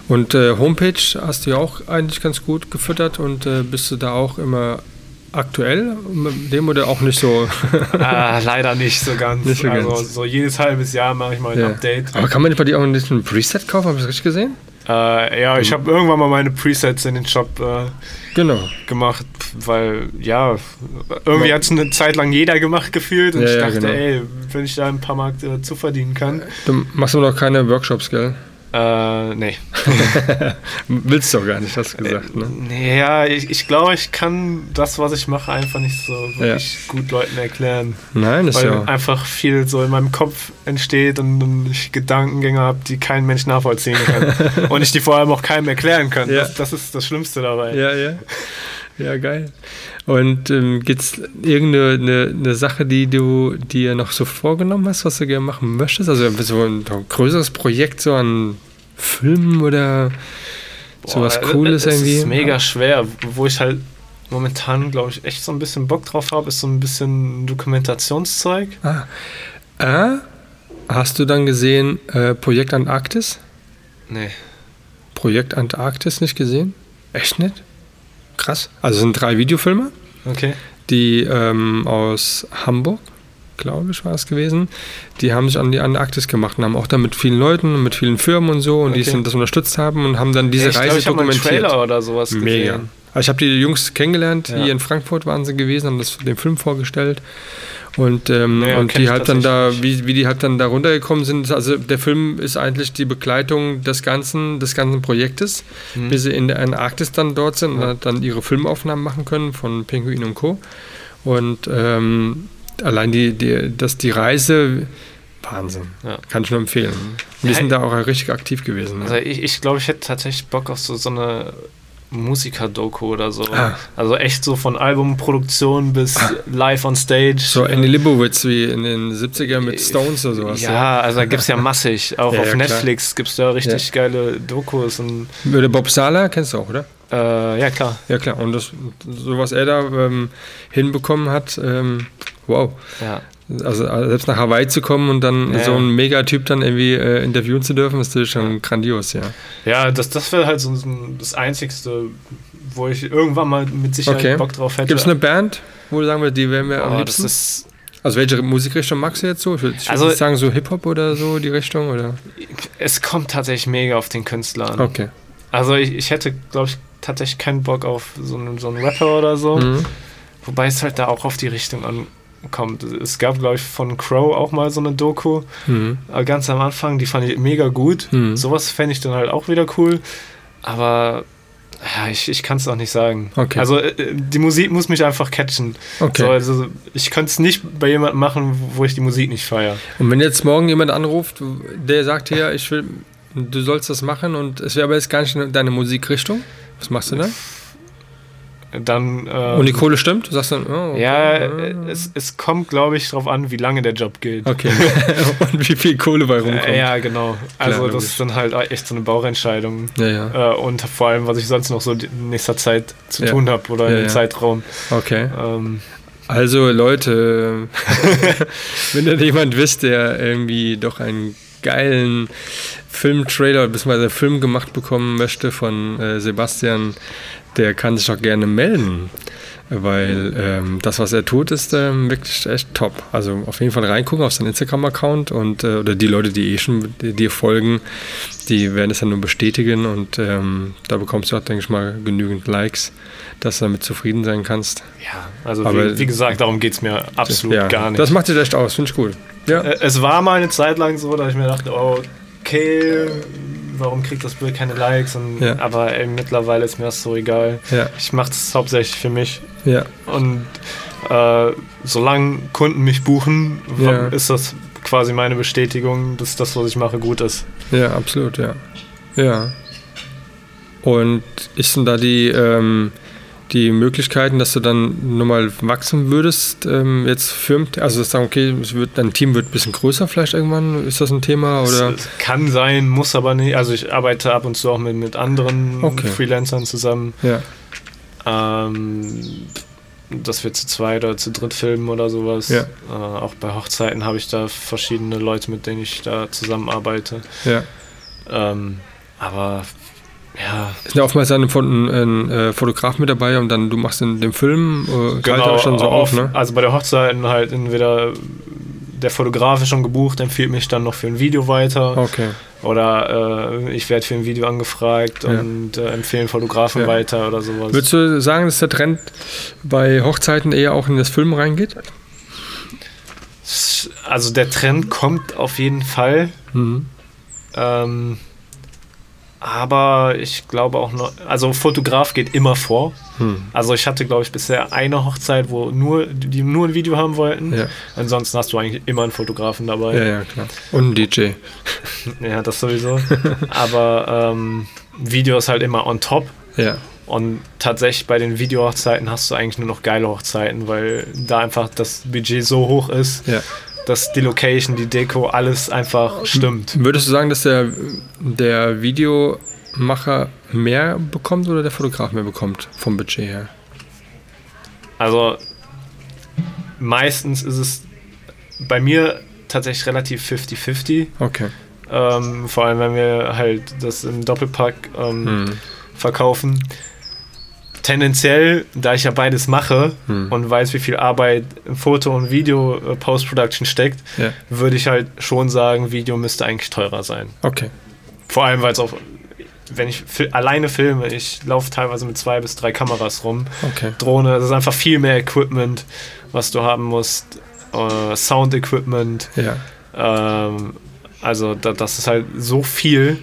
Speaker 1: Und äh, Homepage hast du ja auch eigentlich ganz gut gefüttert und äh, bist du da auch immer aktuell dem oder auch nicht so? (laughs)
Speaker 2: ah, leider nicht so ganz.
Speaker 1: Nicht so
Speaker 2: also
Speaker 1: ganz.
Speaker 2: so jedes halbes Jahr mache ich mal ein
Speaker 1: Ja.
Speaker 2: Update.
Speaker 1: Aber kann man nicht bei dir auch nicht ein Preset kaufen? Habe ich das richtig gesehen?
Speaker 2: Äh, ja, ich habe irgendwann mal meine Presets in den Shop äh,
Speaker 1: Genau.
Speaker 2: gemacht, weil ja, irgendwie
Speaker 1: Ja.
Speaker 2: hat es eine Zeit lang jeder gemacht gefühlt und
Speaker 1: Ja,
Speaker 2: ich
Speaker 1: ja,
Speaker 2: dachte,
Speaker 1: genau.
Speaker 2: ey, wenn ich da ein paar Mark äh, zu verdienen kann.
Speaker 1: Du machst aber noch keine Workshops, gell?
Speaker 2: Äh, nee. (laughs)
Speaker 1: Willst du auch gar nicht, hast du gesagt, ne?
Speaker 2: Nee, ja, ich, ich glaube, ich kann das, was ich mache, einfach nicht so wirklich gut Leuten erklären.
Speaker 1: Nein, ist
Speaker 2: Weil
Speaker 1: ja.
Speaker 2: einfach viel so in meinem Kopf entsteht und, und ich Gedankengänge habe, die kein Mensch nachvollziehen kann. (laughs) und ich die vor allem auch keinem erklären kann.
Speaker 1: Ja.
Speaker 2: Das, das ist das Schlimmste dabei.
Speaker 1: Ja, ja. Ja, geil. Und ähm, gibt es irgendeine eine, Sache, die du dir noch so vorgenommen hast, was du gerne machen möchtest? Also so ein, ein größeres Projekt, so an Filmen oder sowas
Speaker 2: Boah,
Speaker 1: Cooles
Speaker 2: es
Speaker 1: irgendwie?
Speaker 2: ist mega schwer. Wo ich halt momentan, glaube ich, echt so ein bisschen Bock drauf habe, ist so ein bisschen Dokumentationszeug.
Speaker 1: Ah. Äh, hast du dann gesehen äh, Projekt Antarktis?
Speaker 2: Nee.
Speaker 1: Projekt Antarktis nicht gesehen? Echt nicht? Krass. Also es sind drei Videofilme,
Speaker 2: Okay.
Speaker 1: die ähm, aus Hamburg, glaube ich, war es gewesen. Die haben sich an die Antarktis gemacht und haben auch da mit vielen Leuten und mit vielen Firmen und so und die
Speaker 2: Okay.
Speaker 1: sind das unterstützt haben und haben dann diese
Speaker 2: ich
Speaker 1: Reise
Speaker 2: glaub, ich mal einen
Speaker 1: dokumentiert.
Speaker 2: Trailer oder sowas
Speaker 1: Mega. Also ich habe die Jungs kennengelernt,
Speaker 2: Ja.
Speaker 1: hier in Frankfurt waren sie gewesen, haben das den Film vorgestellt. Und, ähm,
Speaker 2: Ja,
Speaker 1: und die halt dann da, wie, wie die halt dann da runtergekommen sind. Also der Film ist eigentlich die Begleitung des ganzen, des ganzen Projektes,
Speaker 2: Mhm.
Speaker 1: bis sie in der Antarktis dann dort sind und
Speaker 2: Ja.
Speaker 1: halt dann ihre Filmaufnahmen machen können von Pinguin und Co. Und ähm, allein die, die, dass die Reise, Wahnsinn,
Speaker 2: Ja.
Speaker 1: kann ich nur empfehlen. Wir
Speaker 2: Ja,
Speaker 1: sind da auch richtig aktiv gewesen.
Speaker 2: Also ich, ich glaube, ich hätte tatsächlich Bock auf so, so eine Musiker-Doku oder so.
Speaker 1: Ah.
Speaker 2: Also echt so von Albumproduktion bis live on stage.
Speaker 1: So Andy Libowitz wie in den 70er mit Stones oder sowas.
Speaker 2: Ja, also da gibt es ja massig. Auch
Speaker 1: Ja,
Speaker 2: auf
Speaker 1: ja.
Speaker 2: Netflix gibt es da richtig geile Dokus. Und,
Speaker 1: Würde Bob Sala, kennst du auch, oder?
Speaker 2: äh, ja, klar.
Speaker 1: Ja klar, und das, so was er da ähm, hinbekommen hat, ähm, wow.
Speaker 2: Ja.
Speaker 1: Also äh, selbst nach Hawaii zu kommen und dann
Speaker 2: Ja,
Speaker 1: so
Speaker 2: ja.
Speaker 1: einen Megatyp dann irgendwie äh, interviewen zu dürfen, ist natürlich schon grandios, ja.
Speaker 2: Ja, das, das wäre halt so, das Einzigste, wo ich irgendwann mal mit Sicherheit
Speaker 1: Okay.
Speaker 2: Bock drauf hätte.
Speaker 1: Gibt es eine Band, wo du sagen würdest, die wären mir am
Speaker 2: Oh, das
Speaker 1: liebsten?
Speaker 2: ist,
Speaker 1: also welche Musikrichtung magst du jetzt so? Ich würde
Speaker 2: Also-
Speaker 1: sagen so Hip-Hop oder so, die Richtung, oder?
Speaker 2: es kommt tatsächlich mega auf den Künstler an.
Speaker 1: Okay.
Speaker 2: Also ich, ich hätte, glaube ich, tatsächlich keinen Bock auf so einen, so einen Rapper oder so.
Speaker 1: Mhm.
Speaker 2: Wobei es halt da auch auf die Richtung ankommt. Es gab, glaube ich, von Crow auch mal so eine Doku.
Speaker 1: Mhm.
Speaker 2: Ganz am Anfang, die fand ich mega gut.
Speaker 1: Mhm.
Speaker 2: Sowas fände ich dann halt auch wieder cool. Aber ja, ich, ich kann es auch nicht sagen.
Speaker 1: Okay.
Speaker 2: Also äh, die Musik muss mich einfach catchen.
Speaker 1: Okay.
Speaker 2: So, also ich könnte es nicht bei jemandem machen, wo ich die Musik nicht feiere.
Speaker 1: Und wenn jetzt morgen jemand anruft, der sagt hier, ich will, du sollst das machen und es wäre aber jetzt gar nicht deine Musikrichtung, was machst du dann?
Speaker 2: Dann, äh,
Speaker 1: Und die Kohle stimmt? Du sagst dann, oh, okay.
Speaker 2: ja,
Speaker 1: Ah.
Speaker 2: es, es kommt, glaube ich, darauf an, wie lange der Job geht.
Speaker 1: Okay. (laughs) (laughs) und wie viel Kohle bei rumkommt.
Speaker 2: Äh, ja, genau. Also
Speaker 1: logisch.
Speaker 2: das ist dann halt echt so eine Bauentscheidung.
Speaker 1: ja, ja.
Speaker 2: Äh, und vor allem, was ich sonst noch so in nächster Zeit zu
Speaker 1: Ja.
Speaker 2: tun habe oder
Speaker 1: Ja,
Speaker 2: im. Zeitraum.
Speaker 1: Okay.
Speaker 2: Ähm,
Speaker 1: Also Leute, (laughs) wenn ihr jemand wisst, der irgendwie doch einen geilen Filmtrailer bzw. Film gemacht bekommen möchte von äh, Sebastian, der kann sich auch gerne melden. Weil ähm, das, was er tut, ist ähm, wirklich echt top. Also auf jeden Fall reingucken auf seinen Instagram-Account und äh, oder die Leute, die eh schon dir folgen, die werden es dann nur bestätigen und ähm, da bekommst du auch, denke ich mal, genügend Likes, dass du damit zufrieden sein kannst.
Speaker 2: ja, also
Speaker 1: Aber-
Speaker 2: wie, wie gesagt, darum geht es mir absolut
Speaker 1: ja,
Speaker 2: gar nicht.
Speaker 1: Das macht dich echt aus, finde ich cool. Ja.
Speaker 2: Äh, es war mal eine Zeit lang so, dass ich mir dachte, oh, okay, warum kriegt das Bild keine Likes? Und,
Speaker 1: Ja.
Speaker 2: Aber ey, mittlerweile ist mir das so egal.
Speaker 1: Ja,
Speaker 2: Ich mache das hauptsächlich für mich.
Speaker 1: ja,
Speaker 2: Und äh, solange Kunden mich buchen, ist das quasi meine Bestätigung, dass das, was ich mache, gut ist.
Speaker 1: ja, absolut, ja. Ja. Und ist denn da die, ähm, die Möglichkeiten, dass du dann nochmal wachsen würdest, ähm, jetzt firmt, also sagen, okay, es wird, dein Team wird ein bisschen größer vielleicht irgendwann, ist das ein Thema? Oder?
Speaker 2: Es, es kann sein, muss aber nicht. Also ich arbeite ab und zu auch mit, mit anderen
Speaker 1: Okay.
Speaker 2: Freelancern zusammen.
Speaker 1: Ja,
Speaker 2: Ähm, dass wir zu zweit oder zu dritt filmen oder sowas.
Speaker 1: Ja.
Speaker 2: Äh, auch bei Hochzeiten habe ich da verschiedene Leute, mit denen ich da zusammenarbeite.
Speaker 1: ja.
Speaker 2: Ähm, aber ja,
Speaker 1: Ist ja oftmals dann ein, ein äh, Fotograf mit dabei und dann du machst den, den Film, äh, teilt euch dann so auf, ne?
Speaker 2: Also bei der Hochzeiten halt entweder der Fotograf ist schon gebucht, empfiehlt mich dann noch für ein Video weiter.
Speaker 1: Okay.
Speaker 2: Oder äh, ich werde für ein Video angefragt
Speaker 1: Ja.
Speaker 2: und äh, empfehle einen Fotografen
Speaker 1: Ja.
Speaker 2: weiter oder sowas.
Speaker 1: Würdest du sagen, dass der Trend bei Hochzeiten eher auch in das Film reingeht?
Speaker 2: Also der Trend kommt auf jeden Fall.
Speaker 1: Mhm.
Speaker 2: Ähm, aber ich glaube auch noch, also Fotograf geht immer vor.
Speaker 1: Hm.
Speaker 2: Also ich hatte, glaube ich, bisher eine Hochzeit, wo nur die nur ein Video haben wollten.
Speaker 1: Ja.
Speaker 2: Ansonsten hast du eigentlich immer einen Fotografen dabei.
Speaker 1: ja, ja, klar. Und ein DJ. (laughs)
Speaker 2: Ja, das sowieso. aber ähm, Video ist halt immer on top.
Speaker 1: Ja.
Speaker 2: Und tatsächlich bei den Videohochzeiten hast du eigentlich nur noch geile Hochzeiten, weil da einfach das Budget so hoch ist,
Speaker 1: Ja.
Speaker 2: Dass die Location, die Deko, alles einfach stimmt.
Speaker 1: Würdest du sagen, dass der, der Videomacher mehr bekommt oder der Fotograf mehr bekommt vom Budget her?
Speaker 2: Also meistens ist es bei mir tatsächlich relativ 50-50.
Speaker 1: Okay.
Speaker 2: Ähm, vor allem, wenn wir halt das im Doppelpack ähm,
Speaker 1: Hm.
Speaker 2: verkaufen. Tendenziell, da ich ja beides mache
Speaker 1: Hm.
Speaker 2: und weiß, wie viel Arbeit im Foto- und Video äh, Post-Production steckt,
Speaker 1: Ja.
Speaker 2: würde ich halt schon sagen, Video müsste eigentlich teurer sein.
Speaker 1: Okay.
Speaker 2: Vor allem, weil es auch, wenn ich fil alleine filme, ich laufe teilweise mit zwei bis drei Kameras rum.
Speaker 1: Okay.
Speaker 2: Drohne, das ist einfach viel mehr Equipment, was du haben musst. Äh, Sound-Equipment.
Speaker 1: Ja.
Speaker 2: Ähm, also da, das ist halt so viel,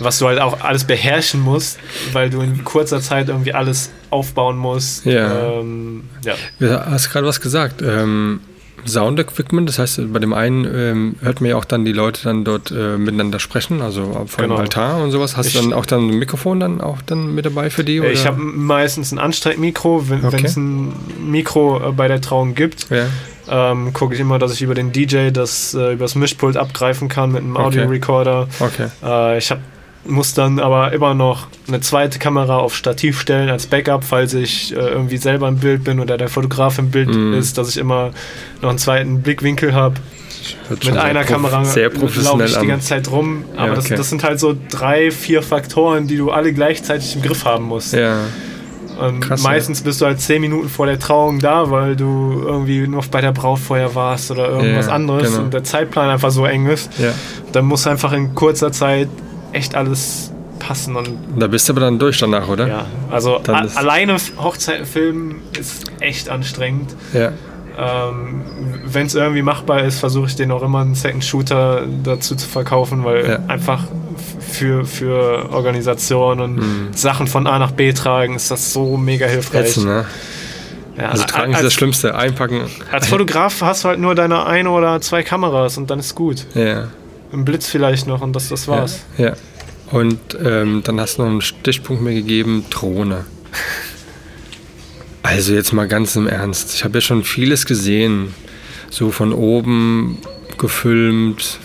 Speaker 2: was du halt auch alles beherrschen musst, weil du in kurzer Zeit irgendwie alles aufbauen musst.
Speaker 1: Ja.
Speaker 2: Ähm, ja.
Speaker 1: Du hast gerade was gesagt. Ähm, Sound-Equipment, das heißt, bei dem einen ähm, hört man ja auch dann die Leute dann dort äh, miteinander sprechen, also vor
Speaker 2: Genau.
Speaker 1: dem Altar und sowas. Hast du
Speaker 2: Ich-
Speaker 1: dann auch dann ein Mikrofon dann auch dann mit dabei für die? Oder?
Speaker 2: Ich habe meistens ein Anstreckmikro, wenn
Speaker 1: Okay.
Speaker 2: es ein Mikro äh, bei der Trauung gibt.
Speaker 1: ja.
Speaker 2: Ähm, gucke ich immer, dass ich über den DJ das äh, übers Mischpult abgreifen kann mit einem
Speaker 1: Okay.
Speaker 2: Audio-Recorder.
Speaker 1: Okay.
Speaker 2: Äh, ich hab, muss dann aber immer noch eine zweite Kamera auf Stativ stellen als Backup, falls ich äh, irgendwie selber im Bild bin oder der Fotograf im Bild
Speaker 1: Mhm.
Speaker 2: ist, dass ich immer noch einen zweiten Blickwinkel habe. Mit einer Kamera laufe ich die
Speaker 1: an.
Speaker 2: ganze Zeit rum. Aber
Speaker 1: Ja,
Speaker 2: das,
Speaker 1: okay.
Speaker 2: das sind halt so drei, vier Faktoren, die du alle gleichzeitig im Griff haben musst.
Speaker 1: Ja.
Speaker 2: Und
Speaker 1: Krass, ja.
Speaker 2: meistens bist du halt zehn Minuten vor der Trauung da, weil du irgendwie noch bei der Braut vorher warst oder irgendwas
Speaker 1: Ja,
Speaker 2: anderes
Speaker 1: genau.
Speaker 2: und der Zeitplan einfach so eng ist.
Speaker 1: ja.
Speaker 2: Dann muss einfach in kurzer Zeit echt alles passen und
Speaker 1: Da bist du aber dann durch danach, oder?
Speaker 2: ja, also
Speaker 1: ist-
Speaker 2: alleine Hochzeiten filmen ist echt anstrengend.
Speaker 1: Ja.
Speaker 2: Ähm, Wenn es irgendwie machbar ist, versuche ich den auch immer einen Second Shooter dazu zu verkaufen, weil
Speaker 1: Ja.
Speaker 2: einfach für, für Organisation und
Speaker 1: Mhm.
Speaker 2: Sachen von A nach B tragen ist das so mega hilfreich.
Speaker 1: Jetzt, ne?
Speaker 2: Ja,
Speaker 1: Also tragen ist
Speaker 2: als,
Speaker 1: das Schlimmste. Einpacken.
Speaker 2: als Fotograf hast du halt nur deine eine oder zwei Kameras und dann ist gut.
Speaker 1: Ja.
Speaker 2: Ein Blitz vielleicht noch und das, das war's.
Speaker 1: Ja. ja. Und ähm, dann hast du noch einen Stichpunkt mir gegeben, Drohne. (laughs) Also jetzt mal ganz im Ernst. Ich habe ja schon vieles gesehen. So von oben gefilmt,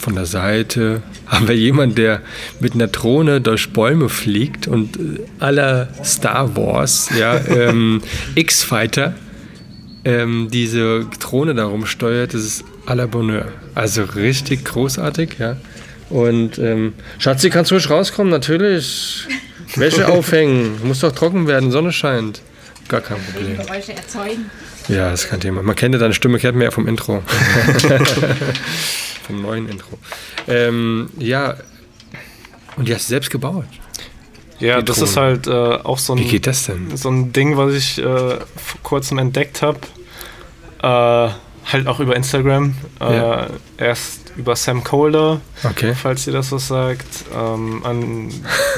Speaker 1: von der Seite. Aber jemand, der mit einer Drohne durch Bäume fliegt und aller Star Wars, ja, (laughs) ähm, X-Fighter, ähm, diese Drohne darum steuert, das ist à la Bonheur. Also richtig großartig, ja. Und ähm, Schatzi, kannst du ruhig rauskommen? Natürlich. Wäsche (laughs) aufhängen. Muss doch trocken werden, Sonne scheint. Gar kein Problem.
Speaker 3: Geräusche erzeugen.
Speaker 1: Ja, das ist kein Thema. Man kennt ja deine Stimme, kennt man ja vom Intro. (laughs) vom neuen Intro. Ähm, ja, und die hast du selbst gebaut.
Speaker 2: Ja,
Speaker 1: Die
Speaker 2: das ist halt äh, auch so
Speaker 1: Wie
Speaker 2: ein,
Speaker 1: geht das denn?
Speaker 2: so ein Ding, was ich äh, vor kurzem entdeckt habe. Äh, halt auch über Instagram. Äh,
Speaker 1: Ja.
Speaker 2: Erst über Sam Colder,
Speaker 1: Okay.
Speaker 2: falls ihr das was sagt. Ähm, an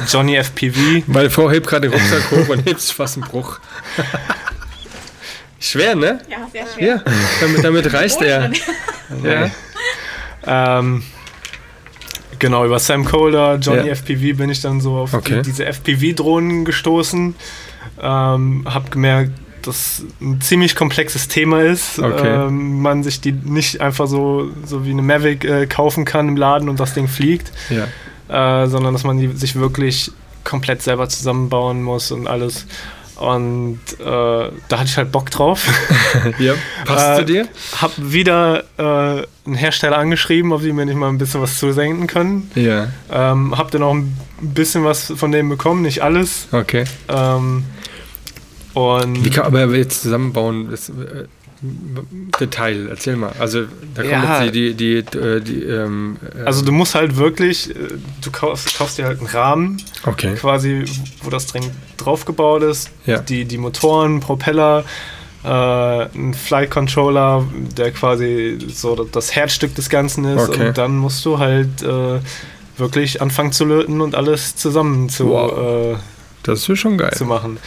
Speaker 2: Johnny FPV. (laughs)
Speaker 1: Meine Frau hebt gerade den Rucksack hoch und hebt sich fast einen Bruch. (laughs) Schwer, ne?
Speaker 3: Ja, sehr schwer.
Speaker 1: Ja, damit, damit reißt er. Ja.
Speaker 2: Ähm, genau, über Sam Colder, Johnny
Speaker 1: Ja.
Speaker 2: FPV bin ich dann so auf
Speaker 1: Okay.
Speaker 2: die, diese FPV-Drohnen gestoßen. Ähm, hab gemerkt, dass ein ziemlich komplexes Thema ist.
Speaker 1: Okay.
Speaker 2: Ähm, man sich die nicht einfach so, so wie eine Mavic äh, kaufen kann im Laden und das Ding fliegt,
Speaker 1: ja.
Speaker 2: äh, sondern dass man die sich wirklich komplett selber zusammenbauen muss und alles. Und äh, da hatte ich halt Bock drauf. (laughs)
Speaker 1: ja. Passt
Speaker 2: Äh,
Speaker 1: zu dir?
Speaker 2: Hab wieder äh, einen Hersteller angeschrieben, ob sie mir nicht mal ein bisschen was zusenken können.
Speaker 1: Ja.
Speaker 2: Ähm, hab dann auch ein bisschen was von denen bekommen, nicht alles.
Speaker 1: Okay.
Speaker 2: Ähm, und
Speaker 1: Wie kann aber jetzt zusammenbauen? Das, äh, Detail, erzähl mal. Also da kommt
Speaker 2: Ja.
Speaker 1: jetzt die, die, die, äh, die ähm, äh,
Speaker 2: also du musst halt wirklich, äh, du kaufst, kaufst dir halt einen Rahmen,
Speaker 1: okay.
Speaker 2: quasi, wo das Ding draufgebaut ist.
Speaker 1: Ja.
Speaker 2: Die, die Motoren, Propeller, äh, ein Flight Controller, der quasi so das Herzstück des Ganzen ist.
Speaker 1: Okay.
Speaker 2: Und dann musst du halt äh, wirklich anfangen zu löten und alles zusammen zu,
Speaker 1: Wow.
Speaker 2: äh,
Speaker 1: Das ist schon geil.
Speaker 2: zu machen.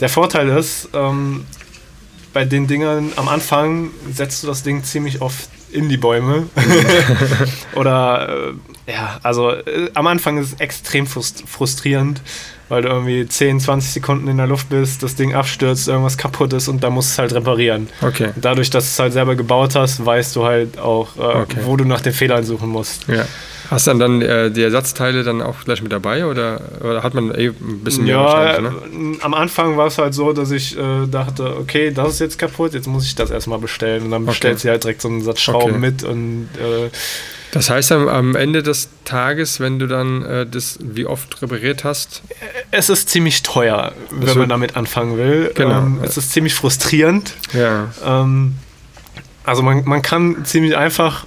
Speaker 2: Der Vorteil ist, ähm, bei den Dingern am Anfang setzt du das Ding ziemlich oft in die Bäume. (laughs) Oder äh, ja, also äh, am Anfang ist es extrem frust frustrierend, weil du irgendwie 10, 20 Sekunden in der Luft bist, das Ding abstürzt, irgendwas kaputt ist und da musst du es halt reparieren.
Speaker 1: Okay.
Speaker 2: Dadurch, dass du es halt selber gebaut hast, weißt du halt auch, äh,
Speaker 1: Okay.
Speaker 2: wo du nach den Fehlern suchen musst.
Speaker 1: Ja. Hast du dann, dann äh, die Ersatzteile dann auch gleich mit dabei oder, oder hat man eh ein bisschen mehr
Speaker 2: Ja,
Speaker 1: ne?
Speaker 2: äh, am Anfang war es halt so, dass ich äh, dachte, okay, das ist jetzt kaputt, jetzt muss ich das erstmal bestellen. Und dann
Speaker 1: Okay.
Speaker 2: bestellt sie halt direkt so einen Satz Schrauben
Speaker 1: Okay.
Speaker 2: mit und äh,
Speaker 1: Das heißt, am, am Ende des Tages, wenn du dann äh, das wie oft repariert hast,
Speaker 2: es ist ziemlich teuer, wenn
Speaker 1: Also-
Speaker 2: man damit anfangen will.
Speaker 1: Genau.
Speaker 2: Ähm, es ist ziemlich frustrierend.
Speaker 1: ja,
Speaker 2: Ähm, also man, man kann ziemlich einfach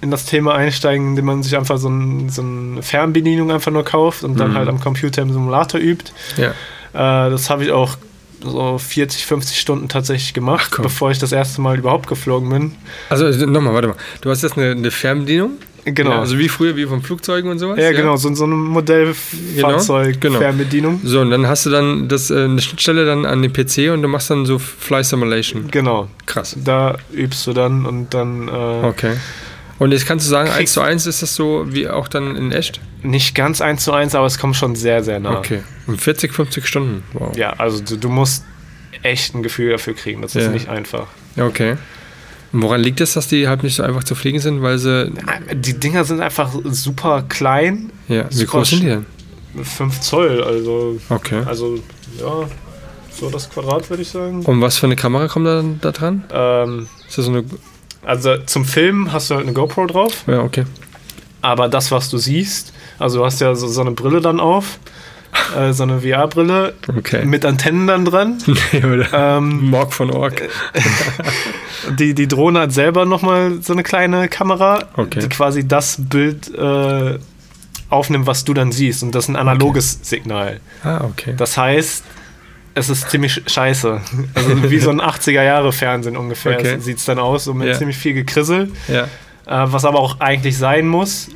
Speaker 2: in das Thema einsteigen, indem man sich einfach so, ein, so eine Fernbedienung einfach nur kauft und dann
Speaker 1: Mhm.
Speaker 2: halt am Computer im Simulator übt.
Speaker 1: ja,
Speaker 2: Äh, das habe ich auch so 40, 50 Stunden tatsächlich gemacht,
Speaker 1: Ach,
Speaker 2: bevor ich das erste Mal überhaupt geflogen bin.
Speaker 1: Also nochmal, warte mal. Du hast jetzt eine, eine Fernbedienung?
Speaker 2: Genau.
Speaker 1: Ja,
Speaker 2: Ja,
Speaker 1: also wie früher, wie von Flugzeugen und sowas?
Speaker 2: genau, so, so eine Modellfahrzeug,
Speaker 1: Genau, genau.
Speaker 2: Fernbedienung.
Speaker 1: So, und dann hast du dann das, äh, eine Schnittstelle dann an den PC und du machst dann so Fly Simulation.
Speaker 2: Genau.
Speaker 1: Krass.
Speaker 2: Da übst du dann und dann äh,
Speaker 1: Okay. Und jetzt kannst du sagen, 1 zu 1 ist das so wie auch dann in echt?
Speaker 2: Nicht ganz eins zu eins, aber es kommt schon sehr, sehr nah.
Speaker 1: Okay. Und 40, 50 Stunden. Wow.
Speaker 2: Ja, also du, du musst echt ein Gefühl dafür kriegen. Das ist
Speaker 1: Ja.
Speaker 2: nicht einfach.
Speaker 1: Okay. Und woran liegt es, dass die halt nicht so einfach zu fliegen sind? Weil sie.
Speaker 2: Die Dinger sind einfach super klein.
Speaker 1: Ja, wie groß sind die denn?
Speaker 2: 5 Zoll, also,
Speaker 1: Okay.
Speaker 2: also ja, so das Quadrat würde ich sagen.
Speaker 1: Und was für eine Kamera kommt da, da dran?
Speaker 2: Ähm,
Speaker 1: Ist das so eine.
Speaker 2: also zum Filmen hast du halt eine GoPro drauf,
Speaker 1: Ja, okay.
Speaker 2: aber das, was du siehst, also du hast ja so, so eine Brille dann auf, äh, so eine VR-Brille
Speaker 1: Okay.
Speaker 2: mit Antennen dann dran.
Speaker 1: Nee? (laughs)
Speaker 2: Ähm,
Speaker 1: Morg von Org. (laughs)
Speaker 2: die, die Drohne hat selber nochmal so eine kleine Kamera,
Speaker 1: Okay.
Speaker 2: die quasi das Bild äh, aufnimmt, was du dann siehst. Und das ist ein analoges Signal.
Speaker 1: Ah, okay.
Speaker 2: Das heißt, es ist ziemlich scheiße. Also (laughs) wie so ein 80er-Jahre-Fernsehen ungefähr
Speaker 1: Okay.
Speaker 2: sieht es dann aus, so mit
Speaker 1: Ja.
Speaker 2: ziemlich viel Gekrissel.
Speaker 1: Ja.
Speaker 2: Äh, was aber auch eigentlich sein muss,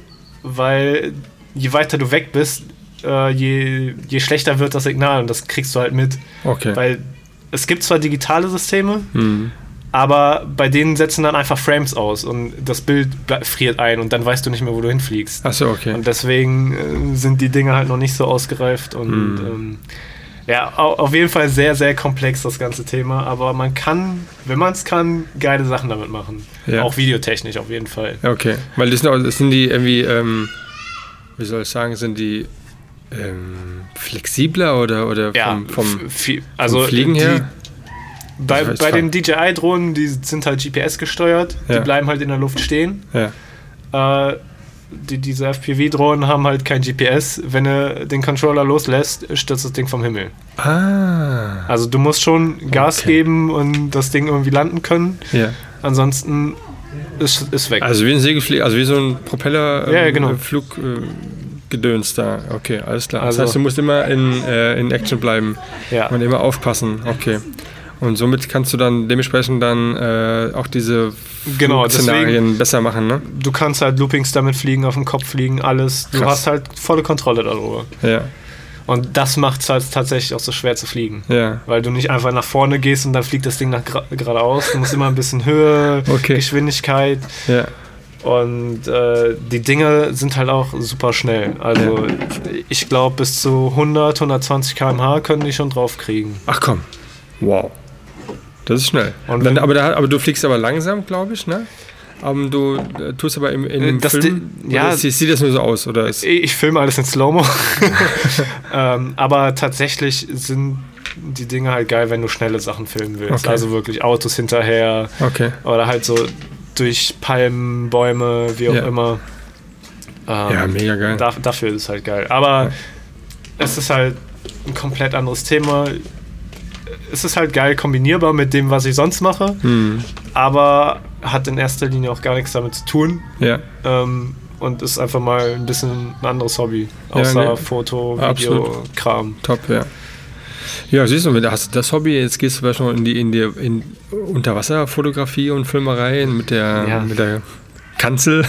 Speaker 2: weil je weiter du weg bist, äh, je, je schlechter wird das Signal und das kriegst du halt mit.
Speaker 1: Okay.
Speaker 2: Weil es gibt zwar digitale Systeme,
Speaker 1: Hm.
Speaker 2: aber bei denen setzen dann einfach Frames aus und das Bild friert ein und dann weißt du nicht mehr, wo du hinfliegst.
Speaker 1: Achso, okay.
Speaker 2: Und deswegen äh, sind die Dinge halt noch nicht so ausgereift und
Speaker 1: Mhm.
Speaker 2: ähm, ja, au auf jeden Fall sehr, sehr komplex das ganze Thema, aber man kann, wenn man es kann, geile Sachen damit machen.
Speaker 1: Ja.
Speaker 2: Auch videotechnisch auf jeden Fall.
Speaker 1: Okay. Weil das sind, auch- das sind die irgendwie, ähm, wie soll ich sagen, sind die ähm, flexibler oder, oder
Speaker 2: Ja,
Speaker 1: vom, vom,
Speaker 2: viel, also
Speaker 1: Fliegen
Speaker 2: die,
Speaker 1: her?
Speaker 2: Bei, bei den DJI-Drohnen, die sind halt GPS gesteuert,
Speaker 1: Ja.
Speaker 2: die bleiben halt in der Luft stehen.
Speaker 1: ja.
Speaker 2: Äh, die, diese FPV-Drohnen haben halt kein GPS. Wenn du den Controller loslässt, stürzt das Ding vom Himmel.
Speaker 1: Ah.
Speaker 2: Also du musst schon Gas
Speaker 1: Okay.
Speaker 2: geben und das Ding irgendwie landen können.
Speaker 1: Ja.
Speaker 2: Ansonsten ist, ist weg.
Speaker 1: Also wie ein Segelflieger, also wie so ein Propeller
Speaker 2: Ja, ja, genau.
Speaker 1: Flug äh, Gedöns da. Okay, alles klar.
Speaker 2: Also-
Speaker 1: das heißt, du musst immer in, äh, in Action bleiben
Speaker 2: ja.
Speaker 1: und immer aufpassen. Okay. Und somit kannst du dann dementsprechend dann äh, auch diese
Speaker 2: Genau,
Speaker 1: Szenarien besser machen, ne?
Speaker 2: Du kannst halt Loopings damit fliegen, auf dem Kopf fliegen, alles. Du
Speaker 1: Krass.
Speaker 2: hast halt volle Kontrolle darüber.
Speaker 1: Ja,
Speaker 2: Und das macht es halt tatsächlich auch so schwer zu fliegen.
Speaker 1: ja.
Speaker 2: Weil du nicht einfach nach vorne gehst und dann fliegt das Ding nach geradeaus. Du musst immer ein bisschen Höhe, (laughs)
Speaker 1: Okay.
Speaker 2: Geschwindigkeit.
Speaker 1: Ja,
Speaker 2: Und äh, die Dinge sind halt auch super schnell. Also ich glaube, bis zu 100, 120 km/h können die schon draufkriegen.
Speaker 1: Ach komm. Wow. Das ist schnell. Dann, aber, da, aber du fliegst aber langsam, glaube ich, ne? Aber du äh, tust aber im, in dem
Speaker 2: Das
Speaker 1: Film,
Speaker 2: Di- ja.
Speaker 1: oder sieht, das nur so aus? Oder ist,
Speaker 2: Ich filme alles in Slow-Mo. (laughs) ähm, aber tatsächlich sind die Dinge halt geil, wenn du schnelle Sachen filmen willst.
Speaker 1: Okay.
Speaker 2: Also wirklich Autos hinterher
Speaker 1: okay.
Speaker 2: oder halt so durch Palmen, Bäume, wie auch
Speaker 1: Ja.
Speaker 2: immer. Ähm,
Speaker 1: Ja, mega geil.
Speaker 2: da, dafür ist es halt geil. Aber
Speaker 1: Ja.
Speaker 2: es ist halt ein komplett anderes Thema. Es ist halt geil kombinierbar mit dem, was ich sonst mache,
Speaker 1: Hm.
Speaker 2: aber hat in erster Linie auch gar nichts damit zu tun.
Speaker 1: Ja,
Speaker 2: Ähm, und ist einfach mal ein bisschen ein anderes Hobby.
Speaker 1: Ja,
Speaker 2: Außer
Speaker 1: ne.
Speaker 2: Foto, Video,
Speaker 1: Absolut.
Speaker 2: Kram.
Speaker 1: top, ja. Ja, siehst du, wenn du hast das Hobby, jetzt gehst du noch in die, in die in Unterwasserfotografie und Filmerei mit der,
Speaker 2: Ja.
Speaker 1: mit der Kanzel.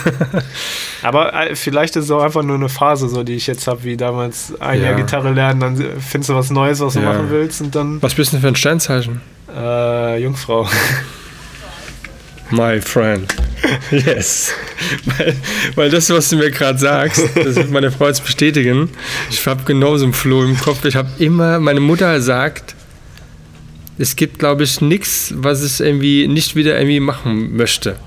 Speaker 1: (laughs)
Speaker 2: Aber äh, vielleicht ist es auch einfach nur eine Phase, so die ich jetzt habe, wie damals ein
Speaker 1: Ja.
Speaker 2: Jahr Gitarre lernen, dann findest du was Neues, was du
Speaker 1: Ja.
Speaker 2: machen willst und dann
Speaker 1: Was bist du denn für ein Sternzeichen?
Speaker 2: äh, Jungfrau.
Speaker 1: My friend. Yes. Weil, weil das, was du mir gerade sagst, das wird meine Frau jetzt bestätigen. Ich habe genauso einen Floh im Kopf. Ich habe immer, meine Mutter sagt, es gibt, glaube ich, nichts, was ich irgendwie nicht wieder irgendwie machen möchte.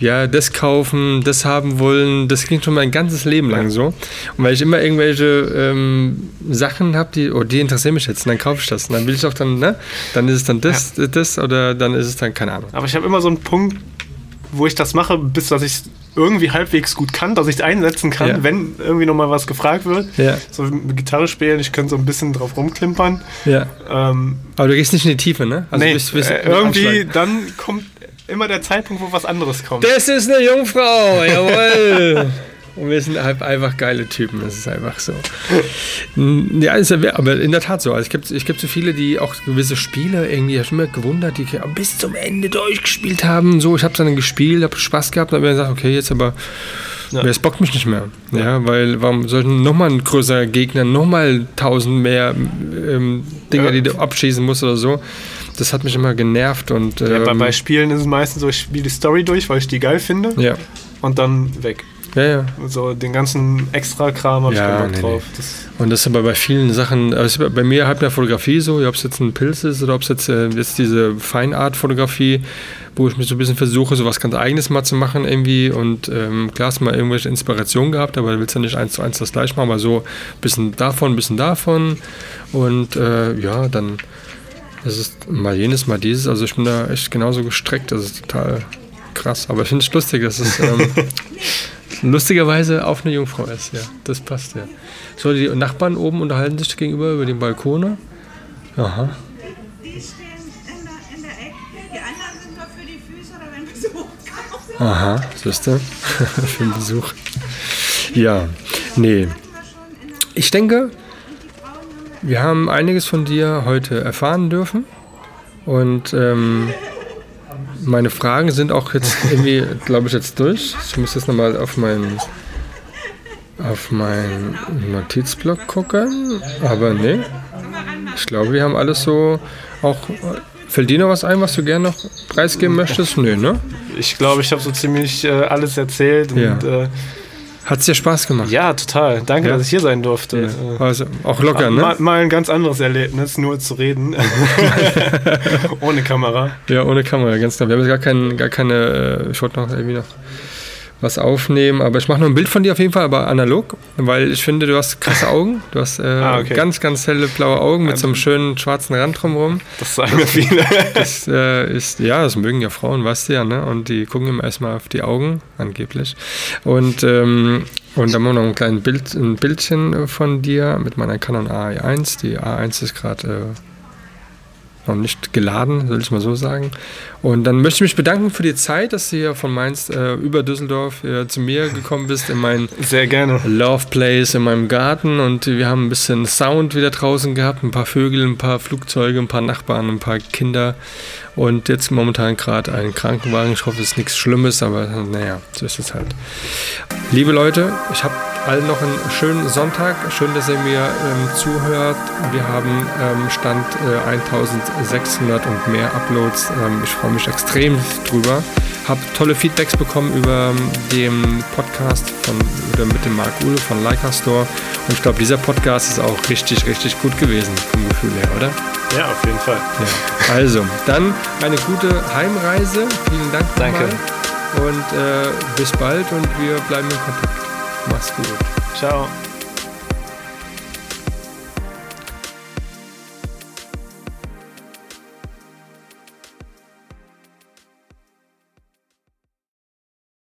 Speaker 1: Ja, das kaufen, das haben wollen, das klingt schon mein ganzes Leben lang so. Und weil ich immer irgendwelche ähm, Sachen habe, die, oh, die interessieren mich jetzt, und dann kaufe ich das. Und dann will ich auch dann, ne? Dann ist es dann das, ja. das oder dann ist es dann, keine Ahnung.
Speaker 2: Aber ich habe immer so einen Punkt, wo ich das mache, bis dass ich irgendwie halbwegs gut kann, dass ich es einsetzen kann, ja. wenn irgendwie nochmal was gefragt wird. Ja. So mit Gitarre spielen, ich könnte so ein bisschen drauf rumklimpern.
Speaker 1: Ja. Ähm, Aber du gehst nicht in die Tiefe, ne?
Speaker 2: Also nee, bis, bis äh, irgendwie dann kommt immer der Zeitpunkt, wo was anderes kommt.
Speaker 1: Das ist eine Jungfrau, (laughs) jawohl. Und wir sind halt einfach geile Typen, das ist einfach so. Ja, ist ja, aber in der Tat so. Also es, gibt, es gibt so viele, die auch gewisse Spiele irgendwie, ich habe immer gewundert, die bis zum Ende durchgespielt haben. So, ich habe es dann gespielt, habe Spaß gehabt, aber gesagt, okay, jetzt aber, ja. es bockt mich nicht mehr. Ja, ja weil warum sollten nochmal ein größerer Gegner, nochmal tausend mehr ähm, Dinge, ja. die du abschießen musst oder so das hat mich immer genervt. Und,
Speaker 2: ähm, ja, bei, bei, ähm, Spielen ist es meistens so, ich spiele die Story durch, weil ich die geil finde.
Speaker 1: Ja.
Speaker 2: Und dann weg.
Speaker 1: Ja, ja.
Speaker 2: So den ganzen Extra-Kram habe ja, ich keinen nee, drauf.
Speaker 1: Nee. Das und das ist aber bei vielen Sachen, also bei mir halt der Fotografie so, ob es jetzt ein Pilz ist oder ob es jetzt, äh, jetzt diese Feinart-Fotografie, wo ich mich so ein bisschen versuche, so was ganz Eigenes mal zu machen irgendwie. Und ähm, klar hast du mal irgendwelche Inspirationen gehabt, aber du willst ja nicht eins zu eins das gleich machen, aber so ein bisschen davon, ein bisschen davon. Und äh, ja, dann das ist mal jenes, mal dieses. Also ich bin da echt genauso gestreckt. Das ist total krass. Aber ich finde es lustig, dass es ähm, (laughs) lustigerweise auf eine Jungfrau ist. Ja, das passt ja. So, die Nachbarn oben unterhalten sich gegenüber über den Balkone. Aha. Aha, siehst du? (laughs) Für den Besuch. Ja, nee. Ich denke, wir haben einiges von dir heute erfahren dürfen und ähm, meine Fragen sind auch jetzt (laughs) irgendwie, glaube ich, jetzt durch. Ich muss jetzt nochmal auf meinen auf meinen Notizblock gucken, aber nee. Ich glaube, wir haben alles so auch. Fällt dir noch was ein, was du gerne noch preisgeben möchtest? Nö, ne?
Speaker 2: Ich glaube, ich habe so ziemlich äh, alles erzählt
Speaker 1: ja.
Speaker 2: und äh,
Speaker 1: hat es dir Spaß gemacht?
Speaker 2: Ja, total. Danke, ja. dass ich hier sein durfte.
Speaker 1: Ja. Also auch locker, ne?
Speaker 2: Mal, mal, ein ganz anderes Erlebnis, nur zu reden. (laughs) ohne Kamera.
Speaker 1: Ja, ohne Kamera, ganz klar. Wir haben jetzt gar, kein, gar keine. Äh, wollte noch irgendwie noch was aufnehmen. Aber ich mache noch ein Bild von dir auf jeden Fall, aber analog, weil ich finde, du hast krasse (laughs) Augen. Du hast äh, ah, okay. ganz, ganz helle blaue Augen mit so einem schönen schwarzen Rand drumherum.
Speaker 2: Das sagen mir viele. (laughs)
Speaker 1: Das äh, ist, ja, das mögen ja Frauen, weißt du ja, ne? Und die gucken immer erstmal auf die Augen, angeblich. Und, ähm, und dann machen wir noch ein kleines Bild, ein Bildchen von dir mit meiner Canon A1. Die A1 ist gerade äh, noch nicht geladen, soll ich mal so sagen. Und dann möchte ich mich bedanken für die Zeit, dass du hier von Mainz äh, über Düsseldorf äh, zu mir gekommen bist in mein (laughs)
Speaker 2: Sehr gerne.
Speaker 1: Love Place in meinem Garten und wir haben ein bisschen Sound wieder draußen gehabt, ein paar Vögel, ein paar Flugzeuge, ein paar Nachbarn, ein paar Kinder und jetzt momentan gerade ein Krankenwagen. Ich hoffe, es ist nichts Schlimmes, aber naja, so ist es halt. Liebe Leute, ich habe allen noch einen schönen Sonntag. Schön, dass ihr mir ähm, zuhört. Wir haben ähm, Stand äh, 1600 und mehr Uploads. Ähm, ich freue mich extrem drüber. Habe tolle Feedbacks bekommen über ähm, den Podcast von, oder mit dem Marc Uhle von Leica Store. Und ich glaube, dieser Podcast ist auch richtig, richtig gut gewesen vom Gefühl her, oder?
Speaker 2: Ja, auf jeden Fall.
Speaker 1: Ja. Also, dann eine gute Heimreise. Vielen Dank.
Speaker 2: Danke.
Speaker 1: Und äh, bis bald und wir bleiben in Kontakt. Mach's gut.
Speaker 2: Ciao.